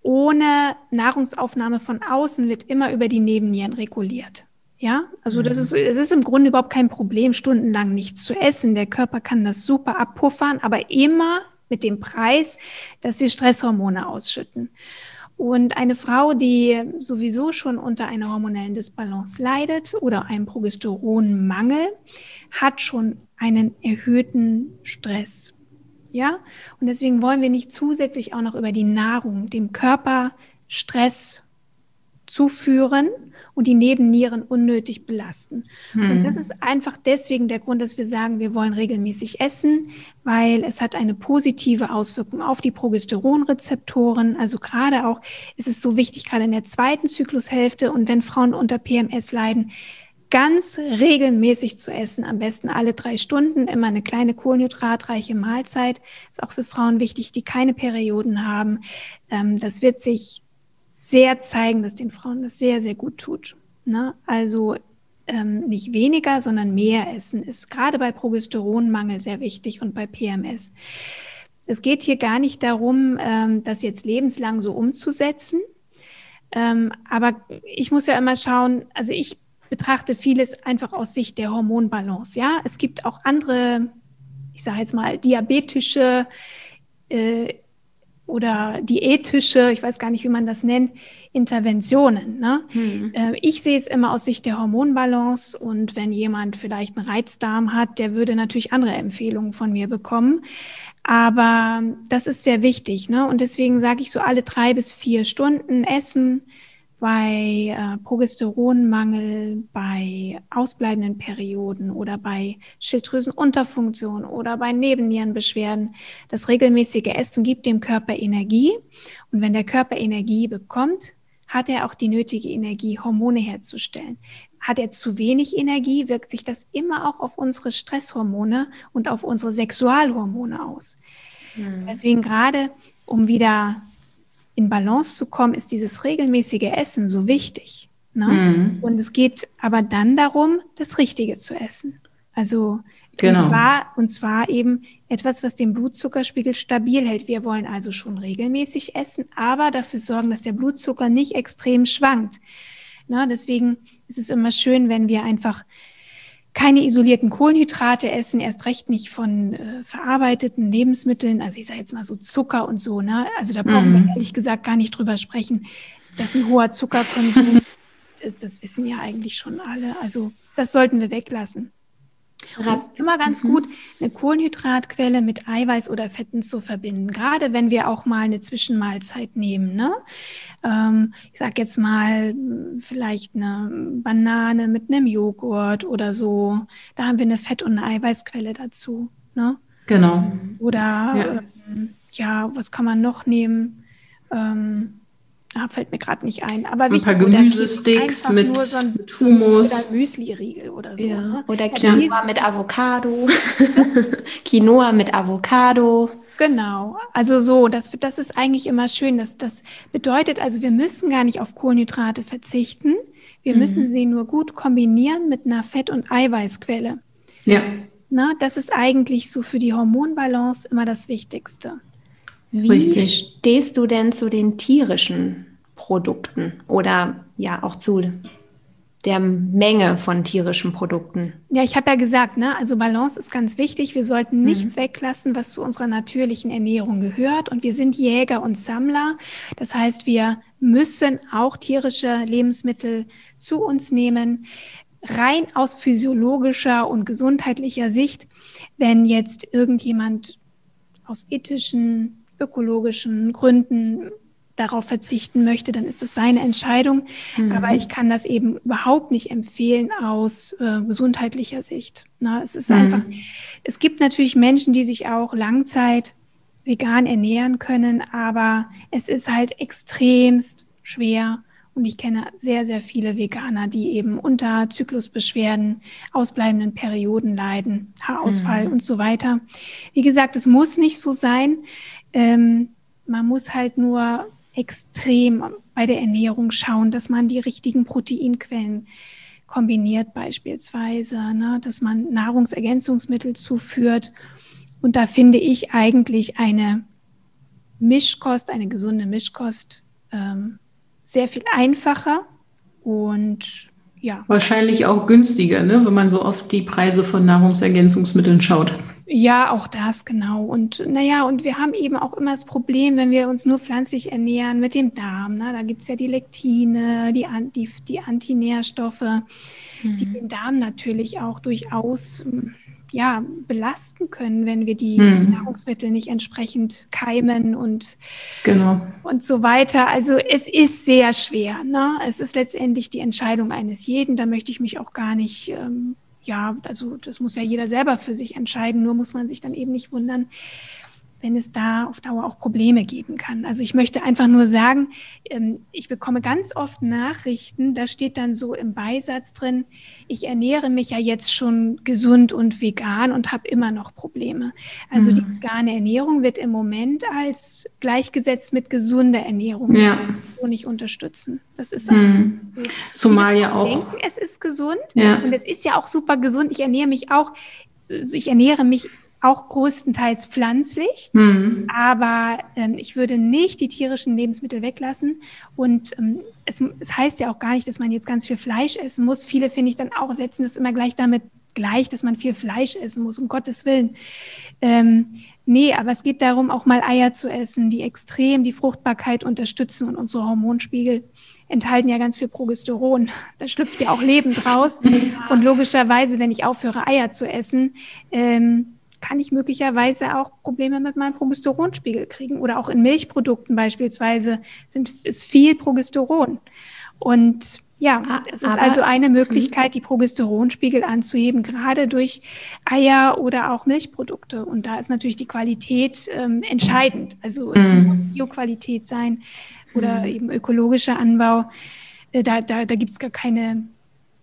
ohne Nahrungsaufnahme von außen wird immer über die Nebennieren reguliert. Ja, also das mhm. ist, es ist im Grunde überhaupt kein Problem, stundenlang nichts zu essen. Der Körper kann das super abpuffern, aber immer mit dem Preis, dass wir Stresshormone ausschütten. Und eine Frau, die sowieso schon unter einer hormonellen Disbalance leidet oder einem Progesteronmangel, hat schon einen erhöhten Stress. Ja, und deswegen wollen wir nicht zusätzlich auch noch über die Nahrung dem Körper Stress zuführen und die Nebennieren unnötig belasten. Hm. Und das ist einfach deswegen der Grund, dass wir sagen, wir wollen regelmäßig essen, weil es hat eine positive Auswirkung auf die Progesteronrezeptoren. Also gerade auch ist es so wichtig, gerade in der zweiten Zyklushälfte und wenn Frauen unter PMS leiden, ganz regelmäßig zu essen, am besten alle drei Stunden, immer eine kleine kohlenhydratreiche Mahlzeit. Ist auch für Frauen wichtig, die keine Perioden haben. Ähm, das wird sich sehr zeigen, dass den Frauen das sehr, sehr gut tut. Ne? Also ähm, nicht weniger, sondern mehr essen ist gerade bei Progesteronmangel sehr wichtig und bei PMS. Es geht hier gar nicht darum, ähm, das jetzt lebenslang so umzusetzen. Ähm, aber ich muss ja immer schauen, also ich betrachte vieles einfach aus Sicht der Hormonbalance. Ja, es gibt auch andere, ich sage jetzt mal, diabetische äh, oder diätische, ich weiß gar nicht, wie man das nennt, Interventionen. Ne? Hm. Äh, ich sehe es immer aus Sicht der Hormonbalance und wenn jemand vielleicht einen Reizdarm hat, der würde natürlich andere Empfehlungen von mir bekommen. Aber das ist sehr wichtig. Ne? Und deswegen sage ich so alle drei bis vier Stunden essen bei äh, Progesteronmangel, bei ausbleibenden Perioden oder bei Schilddrüsenunterfunktion oder bei Nebennierenbeschwerden. Das regelmäßige Essen gibt dem Körper Energie. Und wenn der Körper Energie bekommt, hat er auch die nötige Energie, Hormone herzustellen. Hat er zu wenig Energie, wirkt sich das immer auch auf unsere Stresshormone und auf unsere Sexualhormone aus. Mhm. Deswegen gerade, um wieder in Balance zu kommen, ist dieses regelmäßige Essen so wichtig. Ne? Mhm. Und es geht aber dann darum, das Richtige zu essen. Also genau. und, zwar, und zwar eben etwas, was den Blutzuckerspiegel stabil hält. Wir wollen also schon regelmäßig essen, aber dafür sorgen, dass der Blutzucker nicht extrem schwankt. Na, deswegen ist es immer schön, wenn wir einfach keine isolierten Kohlenhydrate essen, erst recht nicht von äh, verarbeiteten Lebensmitteln, also ich sage jetzt mal so Zucker und so, ne? Also da brauchen mm. wir ehrlich gesagt gar nicht drüber sprechen, dass ein hoher Zuckerkonsum ist, das wissen ja eigentlich schon alle. Also das sollten wir weglassen. Es ist immer ganz mhm. gut, eine Kohlenhydratquelle mit Eiweiß oder Fetten zu verbinden. Gerade wenn wir auch mal eine Zwischenmahlzeit nehmen. Ne? Ähm, ich sage jetzt mal vielleicht eine Banane mit einem Joghurt oder so. Da haben wir eine Fett- und eine Eiweißquelle dazu. Ne? Genau. Oder ja. Ähm, ja. was kann man noch nehmen? Ähm, Ah, fällt mir gerade nicht ein. Aber ein paar Gemüsesticks mit, so ein, mit Hummus. Oder Müsli-Riegel oder so. Ja. Ne? Oder Quinoa mit Avocado. Quinoa mit Avocado. Genau, also so, das, das ist eigentlich immer schön. Das, das bedeutet also, wir müssen gar nicht auf Kohlenhydrate verzichten. Wir mhm. müssen sie nur gut kombinieren mit einer Fett- und Eiweißquelle. Ja. Na, das ist eigentlich so für die Hormonbalance immer das Wichtigste. Wie Richtig. stehst du denn zu den tierischen Produkten oder ja auch zu der Menge von tierischen Produkten? Ja, ich habe ja gesagt, ne, also Balance ist ganz wichtig. Wir sollten mhm. nichts mhm. weglassen, was zu unserer natürlichen Ernährung gehört. Und wir sind Jäger und Sammler. Das heißt, wir müssen auch tierische Lebensmittel zu uns nehmen rein aus physiologischer und gesundheitlicher Sicht, wenn jetzt irgendjemand aus ethischen ökologischen Gründen darauf verzichten möchte, dann ist das seine Entscheidung. Mhm. Aber ich kann das eben überhaupt nicht empfehlen aus äh, gesundheitlicher Sicht. Na, es ist mhm. einfach, es gibt natürlich Menschen, die sich auch Langzeit vegan ernähren können, aber es ist halt extremst schwer. Und ich kenne sehr, sehr viele Veganer, die eben unter Zyklusbeschwerden, ausbleibenden Perioden leiden, Haarausfall mhm. und so weiter. Wie gesagt, es muss nicht so sein. Ähm, man muss halt nur extrem bei der Ernährung schauen, dass man die richtigen Proteinquellen kombiniert beispielsweise, ne? dass man Nahrungsergänzungsmittel zuführt. Und da finde ich eigentlich eine Mischkost, eine gesunde Mischkost ähm, sehr viel einfacher und ja. Wahrscheinlich auch günstiger, ne? wenn man so oft die Preise von Nahrungsergänzungsmitteln schaut. Ja, auch das, genau. Und naja, und wir haben eben auch immer das Problem, wenn wir uns nur pflanzlich ernähren mit dem Darm. Ne? Da gibt es ja die Lektine, die, die, die Antinährstoffe, mhm. die den Darm natürlich auch durchaus ja, belasten können, wenn wir die mhm. Nahrungsmittel nicht entsprechend keimen und, genau. und so weiter. Also es ist sehr schwer. Ne? Es ist letztendlich die Entscheidung eines jeden. Da möchte ich mich auch gar nicht ähm, ja, also das muss ja jeder selber für sich entscheiden, nur muss man sich dann eben nicht wundern, wenn es da auf Dauer auch Probleme geben kann. Also ich möchte einfach nur sagen, ähm, ich bekomme ganz oft Nachrichten, da steht dann so im Beisatz drin, ich ernähre mich ja jetzt schon gesund und vegan und habe immer noch Probleme. Also mhm. die vegane Ernährung wird im Moment als gleichgesetzt mit gesunder Ernährung. Ja. Das nicht unterstützen. Das ist mhm. so. Zumal ja auch. Denken, es ist gesund ja. und es ist ja auch super gesund. Ich ernähre mich auch, ich ernähre mich auch größtenteils pflanzlich, mhm. aber ähm, ich würde nicht die tierischen Lebensmittel weglassen. Und ähm, es, es, heißt ja auch gar nicht, dass man jetzt ganz viel Fleisch essen muss. Viele finde ich dann auch setzen das immer gleich damit gleich, dass man viel Fleisch essen muss, um Gottes Willen. Ähm, nee, aber es geht darum, auch mal Eier zu essen, die extrem die Fruchtbarkeit unterstützen und unsere Hormonspiegel enthalten ja ganz viel Progesteron. Da schlüpft ja auch lebend raus. Und logischerweise, wenn ich aufhöre, Eier zu essen, ähm, kann ich möglicherweise auch Probleme mit meinem Progesteronspiegel kriegen. Oder auch in Milchprodukten beispielsweise sind, ist viel Progesteron. Und ja, ah, es ist also eine Möglichkeit, die Progesteronspiegel anzuheben, gerade durch Eier oder auch Milchprodukte. Und da ist natürlich die Qualität ähm, entscheidend. Also es mm. muss Bioqualität sein oder mm. eben ökologischer Anbau. Äh, da da, da gibt es gar keine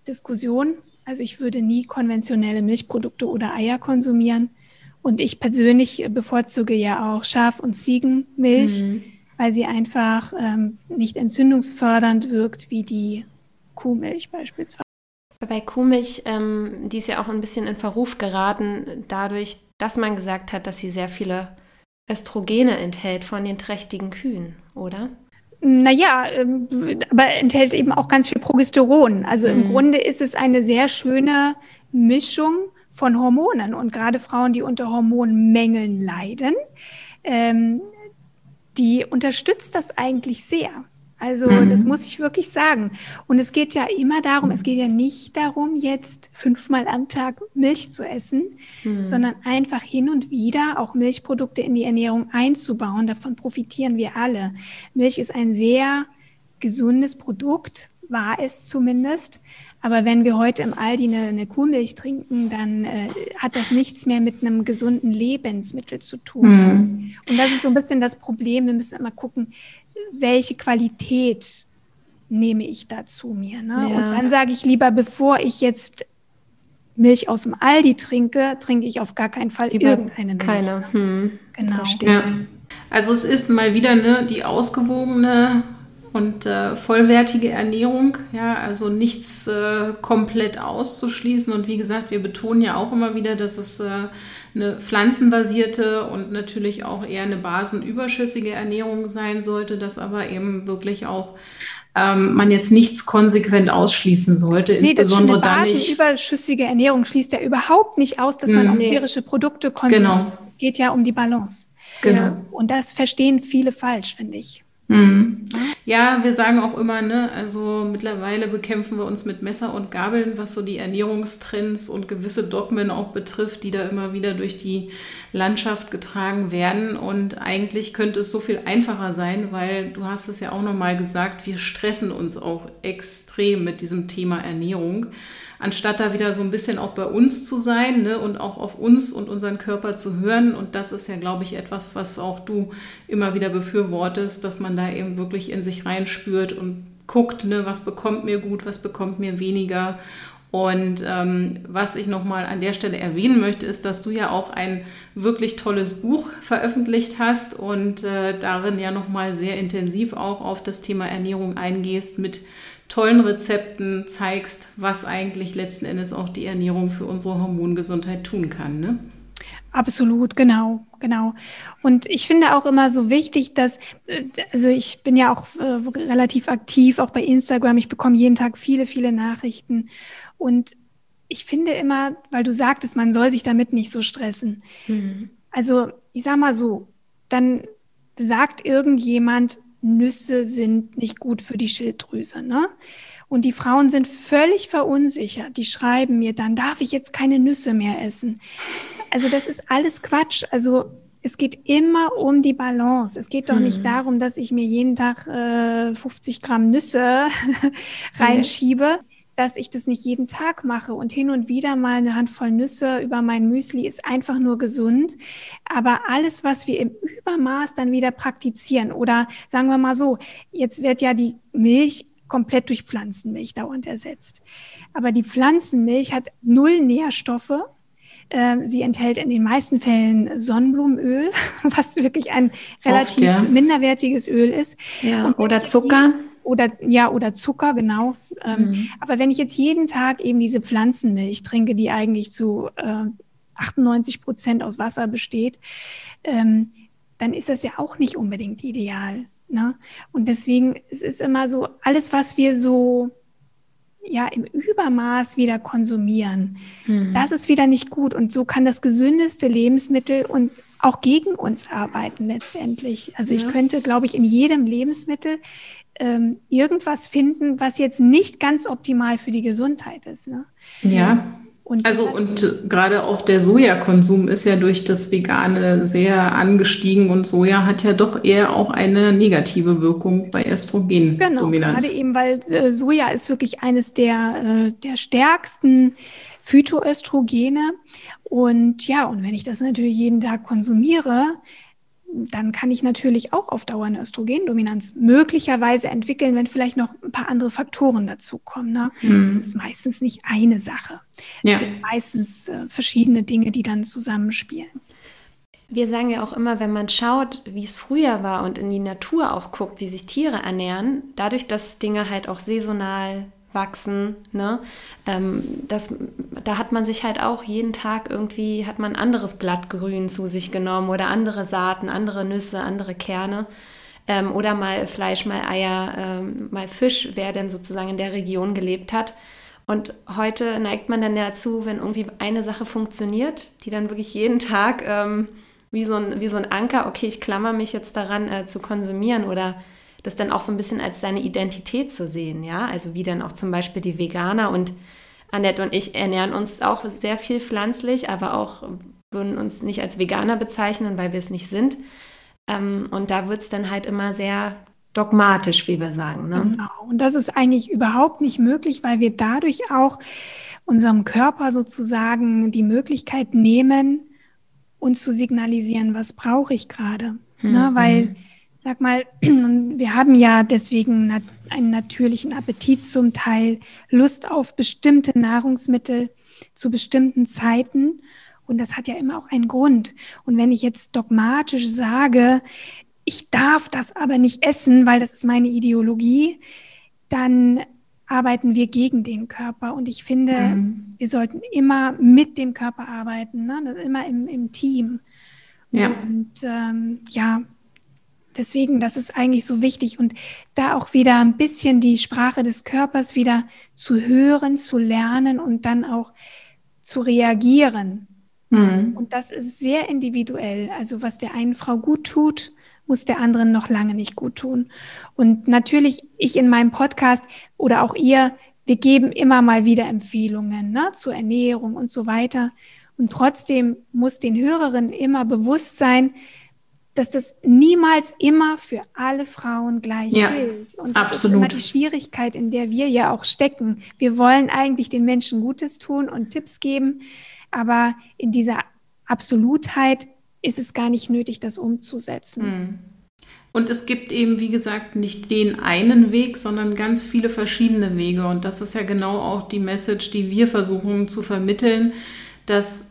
Diskussion. Also ich würde nie konventionelle Milchprodukte oder Eier konsumieren. Und ich persönlich bevorzuge ja auch Schaf- und Ziegenmilch, mhm. weil sie einfach ähm, nicht entzündungsfördernd wirkt wie die Kuhmilch beispielsweise. Bei Kuhmilch, ähm, die ist ja auch ein bisschen in Verruf geraten, dadurch, dass man gesagt hat, dass sie sehr viele Östrogene enthält von den trächtigen Kühen, oder? Naja, ähm, aber enthält eben auch ganz viel Progesteron. Also mhm. im Grunde ist es eine sehr schöne Mischung von Hormonen. Und gerade Frauen, die unter Hormonmängeln leiden, ähm, die unterstützt das eigentlich sehr. Also mhm. das muss ich wirklich sagen. Und es geht ja immer darum, es geht ja nicht darum, jetzt fünfmal am Tag Milch zu essen, mhm. sondern einfach hin und wieder auch Milchprodukte in die Ernährung einzubauen. Davon profitieren wir alle. Milch ist ein sehr gesundes Produkt, war es zumindest. Aber wenn wir heute im Aldi eine, eine Kuhmilch trinken, dann äh, hat das nichts mehr mit einem gesunden Lebensmittel zu tun. Mhm. Und das ist so ein bisschen das Problem. Wir müssen immer gucken, welche Qualität nehme ich da zu mir. Ne? Ja. Und dann sage ich lieber, bevor ich jetzt Milch aus dem Aldi trinke, trinke ich auf gar keinen Fall lieber irgendeine Milch. Keine. Hm. Genau. Ja. Also es ist mal wieder ne, die ausgewogene und äh, vollwertige Ernährung, ja, also nichts äh, komplett auszuschließen. Und wie gesagt, wir betonen ja auch immer wieder, dass es äh, eine pflanzenbasierte und natürlich auch eher eine basenüberschüssige Ernährung sein sollte, dass aber eben wirklich auch ähm, man jetzt nichts konsequent ausschließen sollte, nee, insbesondere dann nicht. Die überschüssige Ernährung schließt ja überhaupt nicht aus, dass man mhm. auch tierische Produkte konsumiert. Genau. Es geht ja um die Balance. Genau. Und das verstehen viele falsch, finde ich. Mhm. Ja, wir sagen auch immer, ne, also mittlerweile bekämpfen wir uns mit Messer und Gabeln, was so die Ernährungstrends und gewisse Dogmen auch betrifft, die da immer wieder durch die Landschaft getragen werden. Und eigentlich könnte es so viel einfacher sein, weil du hast es ja auch nochmal gesagt, wir stressen uns auch extrem mit diesem Thema Ernährung anstatt da wieder so ein bisschen auch bei uns zu sein ne, und auch auf uns und unseren Körper zu hören. Und das ist ja, glaube ich, etwas, was auch du immer wieder befürwortest, dass man da eben wirklich in sich reinspürt und guckt, ne, was bekommt mir gut, was bekommt mir weniger. Und ähm, was ich nochmal an der Stelle erwähnen möchte, ist, dass du ja auch ein wirklich tolles Buch veröffentlicht hast und äh, darin ja nochmal sehr intensiv auch auf das Thema Ernährung eingehst mit tollen Rezepten zeigst, was eigentlich letzten Endes auch die Ernährung für unsere Hormongesundheit tun kann. Ne? Absolut, genau, genau. Und ich finde auch immer so wichtig, dass, äh, also ich bin ja auch äh, relativ aktiv, auch bei Instagram. Ich bekomme jeden Tag viele, viele Nachrichten. Und ich finde immer, weil du sagtest, man soll sich damit nicht so stressen. Mhm. Also ich sag mal so, dann sagt irgendjemand, Nüsse sind nicht gut für die Schilddrüse. Ne? Und die Frauen sind völlig verunsichert. Die schreiben mir dann, darf ich jetzt keine Nüsse mehr essen? Also das ist alles Quatsch. Also es geht immer um die Balance. Es geht doch hm. nicht darum, dass ich mir jeden Tag äh, 50 Gramm Nüsse reinschiebe. Dass ich das nicht jeden Tag mache und hin und wieder mal eine Handvoll Nüsse über mein Müsli ist einfach nur gesund. Aber alles, was wir im Übermaß dann wieder praktizieren oder sagen wir mal so, jetzt wird ja die Milch komplett durch Pflanzenmilch dauernd ersetzt. Aber die Pflanzenmilch hat null Nährstoffe. Ähm, sie enthält in den meisten Fällen Sonnenblumenöl, was wirklich ein relativ Oft, ja. minderwertiges Öl ist. Ja, oder Zucker. Oder ja, oder Zucker, genau. Ähm, mhm. Aber wenn ich jetzt jeden Tag eben diese Pflanzenmilch trinke, die eigentlich zu äh, 98 Prozent aus Wasser besteht, ähm, dann ist das ja auch nicht unbedingt ideal. Ne? Und deswegen es ist immer so, alles, was wir so ja im Übermaß wieder konsumieren, mhm. das ist wieder nicht gut. Und so kann das gesündeste Lebensmittel und auch gegen uns arbeiten letztendlich. Also ja. ich könnte, glaube ich, in jedem Lebensmittel ähm, irgendwas finden, was jetzt nicht ganz optimal für die Gesundheit ist. Ne? Ja. Und also und gerade auch der Sojakonsum ist ja durch das Vegane sehr angestiegen und Soja hat ja doch eher auch eine negative Wirkung bei Östrogen. Genau, gerade eben, weil äh, Soja ist wirklich eines der, äh, der stärksten Phytoöstrogene. Und ja, und wenn ich das natürlich jeden Tag konsumiere, dann kann ich natürlich auch auf Dauer eine Östrogendominanz möglicherweise entwickeln, wenn vielleicht noch ein paar andere Faktoren dazukommen. Ne? Mhm. Es ist meistens nicht eine Sache. Ja. Es sind meistens äh, verschiedene Dinge, die dann zusammenspielen. Wir sagen ja auch immer, wenn man schaut, wie es früher war und in die Natur auch guckt, wie sich Tiere ernähren, dadurch, dass Dinge halt auch saisonal wachsen. Ne? Ähm, das, da hat man sich halt auch jeden Tag irgendwie, hat man anderes Blattgrün zu sich genommen oder andere Saaten, andere Nüsse, andere Kerne. Ähm, oder mal Fleisch, mal Eier, ähm, mal Fisch, wer denn sozusagen in der Region gelebt hat. Und heute neigt man dann dazu, wenn irgendwie eine Sache funktioniert, die dann wirklich jeden Tag ähm, wie, so ein, wie so ein Anker, okay, ich klammer mich jetzt daran äh, zu konsumieren oder das dann auch so ein bisschen als seine Identität zu sehen, ja, also wie dann auch zum Beispiel die Veganer und Annette und ich ernähren uns auch sehr viel pflanzlich, aber auch würden uns nicht als Veganer bezeichnen, weil wir es nicht sind. Ähm, und da wird es dann halt immer sehr dogmatisch, wie wir sagen. Ne? Genau. Und das ist eigentlich überhaupt nicht möglich, weil wir dadurch auch unserem Körper sozusagen die Möglichkeit nehmen, uns zu signalisieren, was brauche ich gerade. Mhm. Ne? Weil Sag mal, wir haben ja deswegen einen natürlichen Appetit zum Teil, Lust auf bestimmte Nahrungsmittel zu bestimmten Zeiten. Und das hat ja immer auch einen Grund. Und wenn ich jetzt dogmatisch sage, ich darf das aber nicht essen, weil das ist meine Ideologie, dann arbeiten wir gegen den Körper. Und ich finde, mhm. wir sollten immer mit dem Körper arbeiten, ne? das immer im, im Team. Ja. Und ähm, ja, Deswegen, das ist eigentlich so wichtig und da auch wieder ein bisschen die Sprache des Körpers wieder zu hören, zu lernen und dann auch zu reagieren. Mhm. Und das ist sehr individuell. Also was der einen Frau gut tut, muss der anderen noch lange nicht gut tun. Und natürlich, ich in meinem Podcast oder auch ihr, wir geben immer mal wieder Empfehlungen ne, zur Ernährung und so weiter. Und trotzdem muss den Hörerinnen immer bewusst sein, dass das niemals immer für alle Frauen gleich ja, gilt. Und das absolut. ist immer die Schwierigkeit, in der wir ja auch stecken. Wir wollen eigentlich den Menschen Gutes tun und Tipps geben, aber in dieser Absolutheit ist es gar nicht nötig, das umzusetzen. Hm. Und es gibt eben, wie gesagt, nicht den einen Weg, sondern ganz viele verschiedene Wege. Und das ist ja genau auch die Message, die wir versuchen zu vermitteln, dass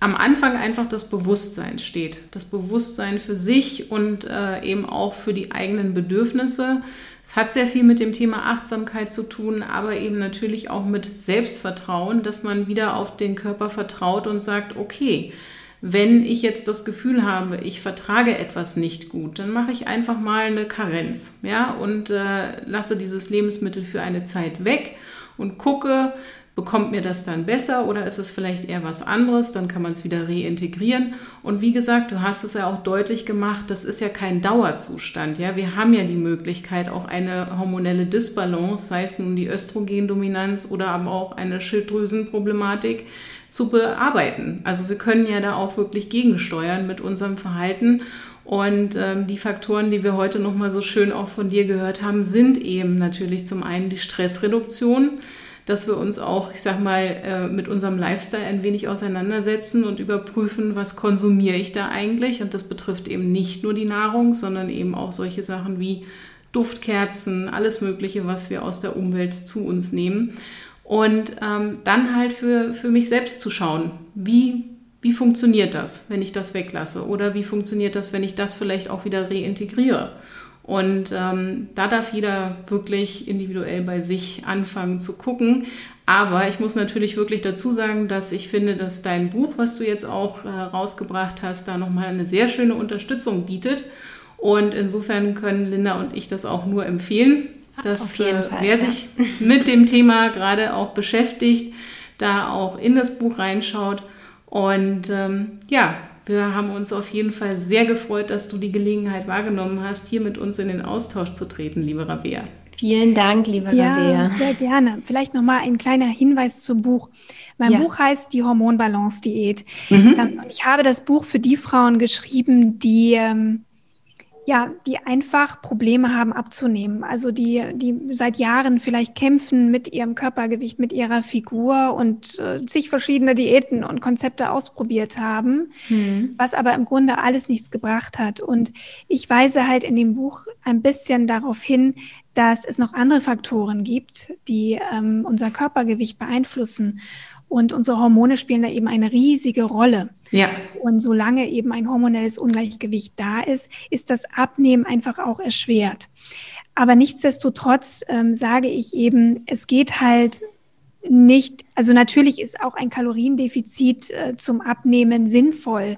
am Anfang einfach das Bewusstsein steht. Das Bewusstsein für sich und äh, eben auch für die eigenen Bedürfnisse. Es hat sehr viel mit dem Thema Achtsamkeit zu tun, aber eben natürlich auch mit Selbstvertrauen, dass man wieder auf den Körper vertraut und sagt, okay, wenn ich jetzt das Gefühl habe, ich vertrage etwas nicht gut, dann mache ich einfach mal eine Karenz, ja, und äh, lasse dieses Lebensmittel für eine Zeit weg und gucke, Bekommt mir das dann besser oder ist es vielleicht eher was anderes? Dann kann man es wieder reintegrieren. Und wie gesagt, du hast es ja auch deutlich gemacht, das ist ja kein Dauerzustand. Ja? Wir haben ja die Möglichkeit, auch eine hormonelle Disbalance, sei es nun die Östrogendominanz oder aber auch eine Schilddrüsenproblematik, zu bearbeiten. Also wir können ja da auch wirklich gegensteuern mit unserem Verhalten. Und ähm, die Faktoren, die wir heute nochmal so schön auch von dir gehört haben, sind eben natürlich zum einen die Stressreduktion dass wir uns auch, ich sag mal, äh, mit unserem Lifestyle ein wenig auseinandersetzen und überprüfen, was konsumiere ich da eigentlich. Und das betrifft eben nicht nur die Nahrung, sondern eben auch solche Sachen wie Duftkerzen, alles Mögliche, was wir aus der Umwelt zu uns nehmen. Und ähm, dann halt für, für mich selbst zu schauen, wie, wie funktioniert das, wenn ich das weglasse? Oder wie funktioniert das, wenn ich das vielleicht auch wieder reintegriere? Und ähm, da darf jeder wirklich individuell bei sich anfangen zu gucken. Aber ich muss natürlich wirklich dazu sagen, dass ich finde, dass dein Buch, was du jetzt auch äh, rausgebracht hast, da nochmal eine sehr schöne Unterstützung bietet. Und insofern können Linda und ich das auch nur empfehlen dass äh, Fall, wer ja. sich mit dem Thema gerade auch beschäftigt, da auch in das Buch reinschaut. Und ähm, ja, wir haben uns auf jeden Fall sehr gefreut, dass du die Gelegenheit wahrgenommen hast, hier mit uns in den Austausch zu treten, liebe Rabea. Vielen Dank, liebe ja, Rabea. Sehr gerne. Vielleicht nochmal ein kleiner Hinweis zum Buch. Mein ja. Buch heißt Die Hormonbalance-Diät. Mhm. Ähm, und ich habe das Buch für die Frauen geschrieben, die ähm, ja, die einfach Probleme haben abzunehmen. Also die, die seit Jahren vielleicht kämpfen mit ihrem Körpergewicht, mit ihrer Figur und äh, sich verschiedene Diäten und Konzepte ausprobiert haben, mhm. was aber im Grunde alles nichts gebracht hat. Und ich weise halt in dem Buch ein bisschen darauf hin, dass es noch andere Faktoren gibt, die ähm, unser Körpergewicht beeinflussen. Und unsere Hormone spielen da eben eine riesige Rolle. Ja. Und solange eben ein hormonelles Ungleichgewicht da ist, ist das Abnehmen einfach auch erschwert. Aber nichtsdestotrotz ähm, sage ich eben, es geht halt nicht, also natürlich ist auch ein Kaloriendefizit äh, zum Abnehmen sinnvoll,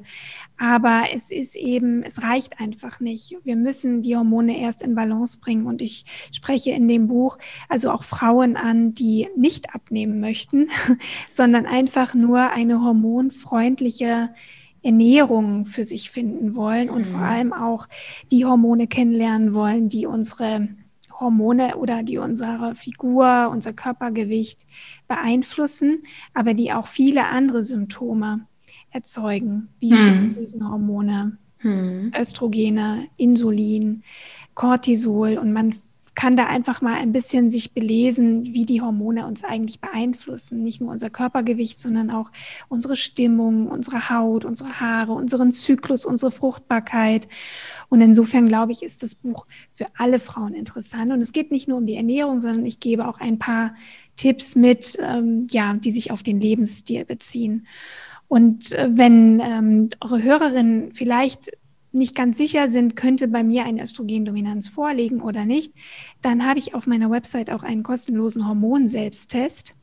aber es ist eben, es reicht einfach nicht. Wir müssen die Hormone erst in Balance bringen. Und ich spreche in dem Buch also auch Frauen an, die nicht abnehmen möchten, sondern einfach nur eine hormonfreundliche Ernährung für sich finden wollen und mhm. vor allem auch die Hormone kennenlernen wollen, die unsere Hormone oder die unsere Figur, unser Körpergewicht beeinflussen, aber die auch viele andere Symptome erzeugen, wie hm. Schilddrüsenhormone, hm. Östrogene, Insulin, Cortisol und man kann da einfach mal ein bisschen sich belesen, wie die Hormone uns eigentlich beeinflussen. Nicht nur unser Körpergewicht, sondern auch unsere Stimmung, unsere Haut, unsere Haare, unseren Zyklus, unsere Fruchtbarkeit. Und insofern glaube ich, ist das Buch für alle Frauen interessant. Und es geht nicht nur um die Ernährung, sondern ich gebe auch ein paar Tipps mit, ähm, ja, die sich auf den Lebensstil beziehen. Und äh, wenn ähm, eure Hörerinnen vielleicht nicht ganz sicher sind, könnte bei mir eine Östrogendominanz vorliegen oder nicht, dann habe ich auf meiner Website auch einen kostenlosen Hormonselbsttest.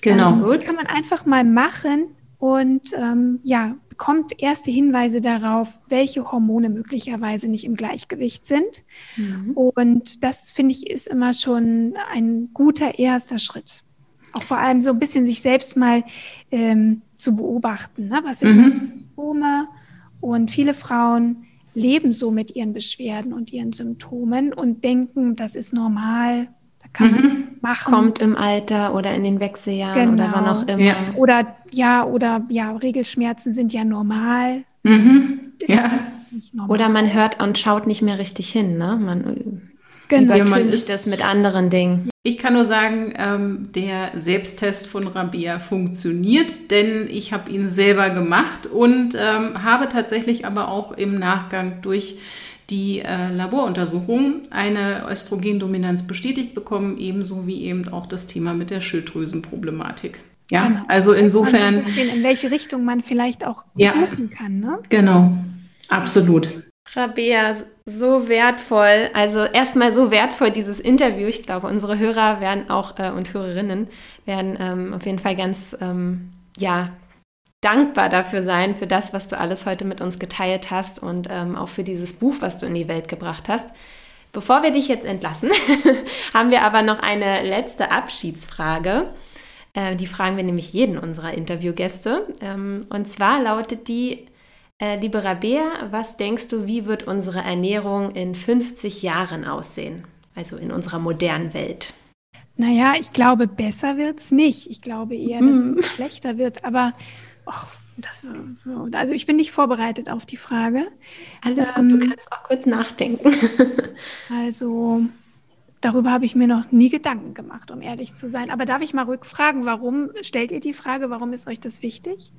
Genau. Ähm, gut. Kann man einfach mal machen und ähm, ja, bekommt erste Hinweise darauf, welche Hormone möglicherweise nicht im Gleichgewicht sind. Mhm. Und das finde ich ist immer schon ein guter erster Schritt. Auch vor allem so ein bisschen sich selbst mal ähm, zu beobachten. Ne? Was sind mhm. Symptome? Und viele Frauen leben so mit ihren Beschwerden und ihren Symptomen und denken, das ist normal, da kann mhm. man machen. Kommt im Alter oder in den Wechseljahren genau. oder wann auch immer. Ja. Oder ja, oder ja, Regelschmerzen sind ja normal. Mhm. Ja. Normal. Oder man hört und schaut nicht mehr richtig hin, ne? Man Genau, übertüncht das mit anderen Dingen. Ich kann nur sagen, ähm, der Selbsttest von Rabea funktioniert, denn ich habe ihn selber gemacht und ähm, habe tatsächlich aber auch im Nachgang durch die äh, Laboruntersuchung eine Östrogendominanz bestätigt bekommen, ebenso wie eben auch das Thema mit der Schilddrüsenproblematik. Ja, genau. also insofern. Ein bisschen, in welche Richtung man vielleicht auch ja, suchen kann, ne? Genau, absolut. Rabea, so wertvoll. Also erstmal so wertvoll dieses Interview. Ich glaube, unsere Hörer werden auch äh, und Hörerinnen werden ähm, auf jeden Fall ganz ähm, ja dankbar dafür sein für das, was du alles heute mit uns geteilt hast und ähm, auch für dieses Buch, was du in die Welt gebracht hast. Bevor wir dich jetzt entlassen, haben wir aber noch eine letzte Abschiedsfrage. Äh, die fragen wir nämlich jeden unserer Interviewgäste. Ähm, und zwar lautet die, äh, liebe Rabea, was denkst du, wie wird unsere Ernährung in 50 Jahren aussehen? Also in unserer modernen Welt? Naja, ich glaube, besser wird es nicht. Ich glaube eher, dass mm. es schlechter wird. Aber och, das, also ich bin nicht vorbereitet auf die Frage. Alles ähm, gut, du kannst auch kurz nachdenken. also darüber habe ich mir noch nie Gedanken gemacht, um ehrlich zu sein. Aber darf ich mal rückfragen, warum stellt ihr die Frage, warum ist euch das wichtig?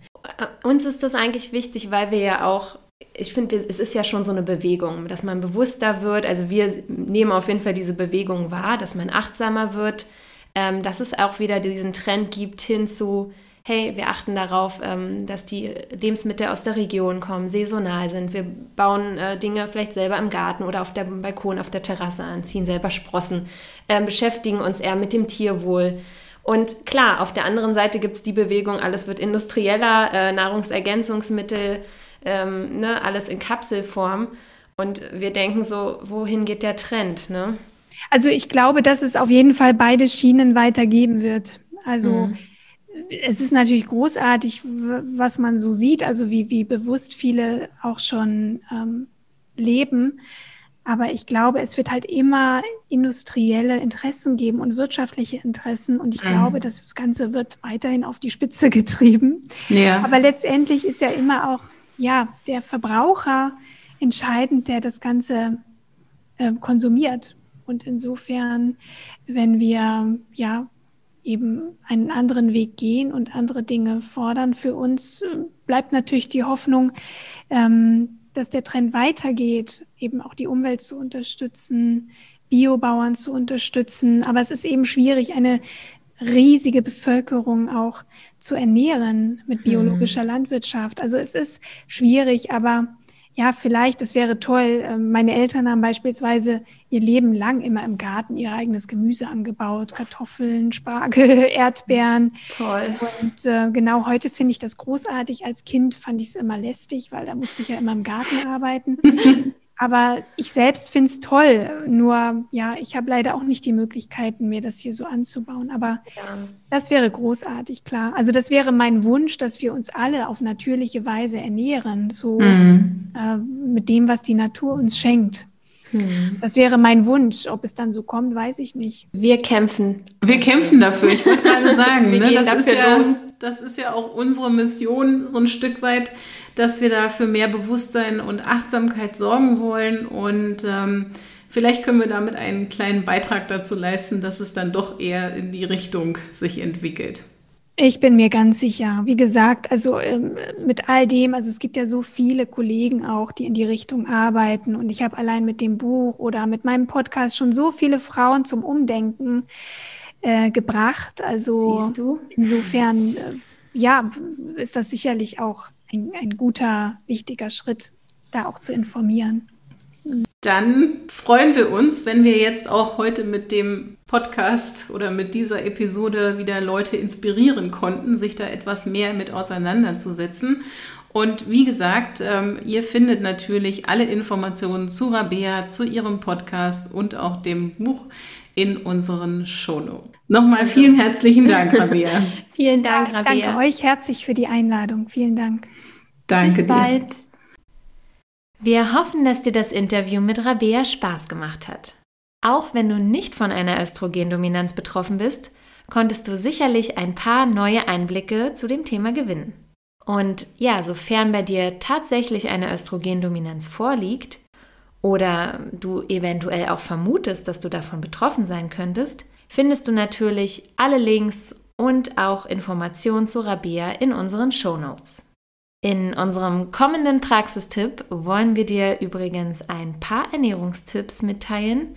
Uns ist das eigentlich wichtig, weil wir ja auch ich finde, es ist ja schon so eine Bewegung, dass man bewusster wird. Also wir nehmen auf jeden Fall diese Bewegung wahr, dass man achtsamer wird, ähm, dass es auch wieder diesen Trend gibt hin zu, hey, wir achten darauf, ähm, dass die Lebensmittel aus der Region kommen, saisonal sind. Wir bauen äh, Dinge vielleicht selber im Garten oder auf dem Balkon, auf der Terrasse an, ziehen selber Sprossen, äh, beschäftigen uns eher mit dem Tierwohl. Und klar, auf der anderen Seite gibt es die Bewegung, alles wird industrieller, äh, Nahrungsergänzungsmittel, ähm, ne, alles in Kapselform. Und wir denken so, wohin geht der Trend? Ne? Also ich glaube, dass es auf jeden Fall beide Schienen weitergeben wird. Also mhm. es ist natürlich großartig, was man so sieht, also wie, wie bewusst viele auch schon ähm, leben. Aber ich glaube, es wird halt immer industrielle Interessen geben und wirtschaftliche Interessen. Und ich mhm. glaube, das Ganze wird weiterhin auf die Spitze getrieben. Ja. Aber letztendlich ist ja immer auch ja, der Verbraucher entscheidend, der das Ganze äh, konsumiert. Und insofern, wenn wir ja eben einen anderen Weg gehen und andere Dinge fordern, für uns äh, bleibt natürlich die Hoffnung, ähm, dass der Trend weitergeht, eben auch die Umwelt zu unterstützen, Biobauern zu unterstützen. Aber es ist eben schwierig, eine riesige Bevölkerung auch zu ernähren mit biologischer hm. Landwirtschaft. Also es ist schwierig, aber ja, vielleicht, es wäre toll. Ähm, meine Eltern haben beispielsweise ihr Leben lang immer im Garten ihr eigenes Gemüse angebaut. Kartoffeln, Spargel, Erdbeeren. Toll. Und äh, genau heute finde ich das großartig. Als Kind fand ich es immer lästig, weil da musste ich ja immer im Garten arbeiten. Aber ich selbst finde es toll. Nur, ja, ich habe leider auch nicht die Möglichkeiten, mir das hier so anzubauen. Aber ja. das wäre großartig, klar. Also das wäre mein Wunsch, dass wir uns alle auf natürliche Weise ernähren, so mhm. äh, mit dem, was die Natur uns schenkt. Mhm. Das wäre mein Wunsch. Ob es dann so kommt, weiß ich nicht. Wir kämpfen. Wir kämpfen dafür. Ich wollte gerade sagen, ne, das, ist ja, das ist ja auch unsere Mission, so ein Stück weit dass wir da für mehr Bewusstsein und Achtsamkeit sorgen wollen. Und ähm, vielleicht können wir damit einen kleinen Beitrag dazu leisten, dass es dann doch eher in die Richtung sich entwickelt. Ich bin mir ganz sicher. Wie gesagt, also ähm, mit all dem, also es gibt ja so viele Kollegen auch, die in die Richtung arbeiten. Und ich habe allein mit dem Buch oder mit meinem Podcast schon so viele Frauen zum Umdenken äh, gebracht. Also insofern, äh, ja, ist das sicherlich auch ein, ein guter, wichtiger Schritt, da auch zu informieren. Dann freuen wir uns, wenn wir jetzt auch heute mit dem Podcast oder mit dieser Episode wieder Leute inspirieren konnten, sich da etwas mehr mit auseinanderzusetzen. Und wie gesagt, ähm, ihr findet natürlich alle Informationen zu Rabea, zu ihrem Podcast und auch dem Buch in unseren Shownotes. Nochmal vielen herzlichen Dank, Rabea. vielen Dank, Rabea. Danke euch herzlich für die Einladung. Vielen Dank. Danke Bis bald. Dir. Wir hoffen, dass dir das Interview mit Rabea Spaß gemacht hat. Auch wenn du nicht von einer Östrogendominanz betroffen bist, konntest du sicherlich ein paar neue Einblicke zu dem Thema gewinnen. Und ja, sofern bei dir tatsächlich eine Östrogendominanz vorliegt oder du eventuell auch vermutest, dass du davon betroffen sein könntest, findest du natürlich alle Links und auch Informationen zu Rabea in unseren Show Notes. In unserem kommenden Praxistipp wollen wir dir übrigens ein paar Ernährungstipps mitteilen,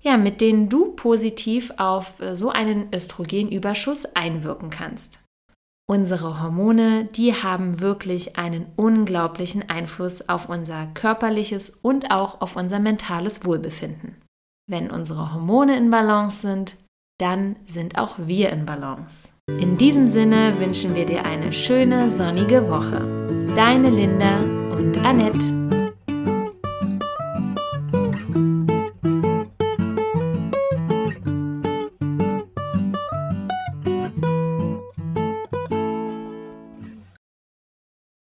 ja, mit denen du positiv auf äh, so einen Östrogenüberschuss einwirken kannst. Unsere Hormone, die haben wirklich einen unglaublichen Einfluss auf unser körperliches und auch auf unser mentales Wohlbefinden. Wenn unsere Hormone in Balance sind, dann sind auch wir in Balance. In diesem Sinne wünschen wir dir eine schöne sonnige Woche. Deine Linda und Annette.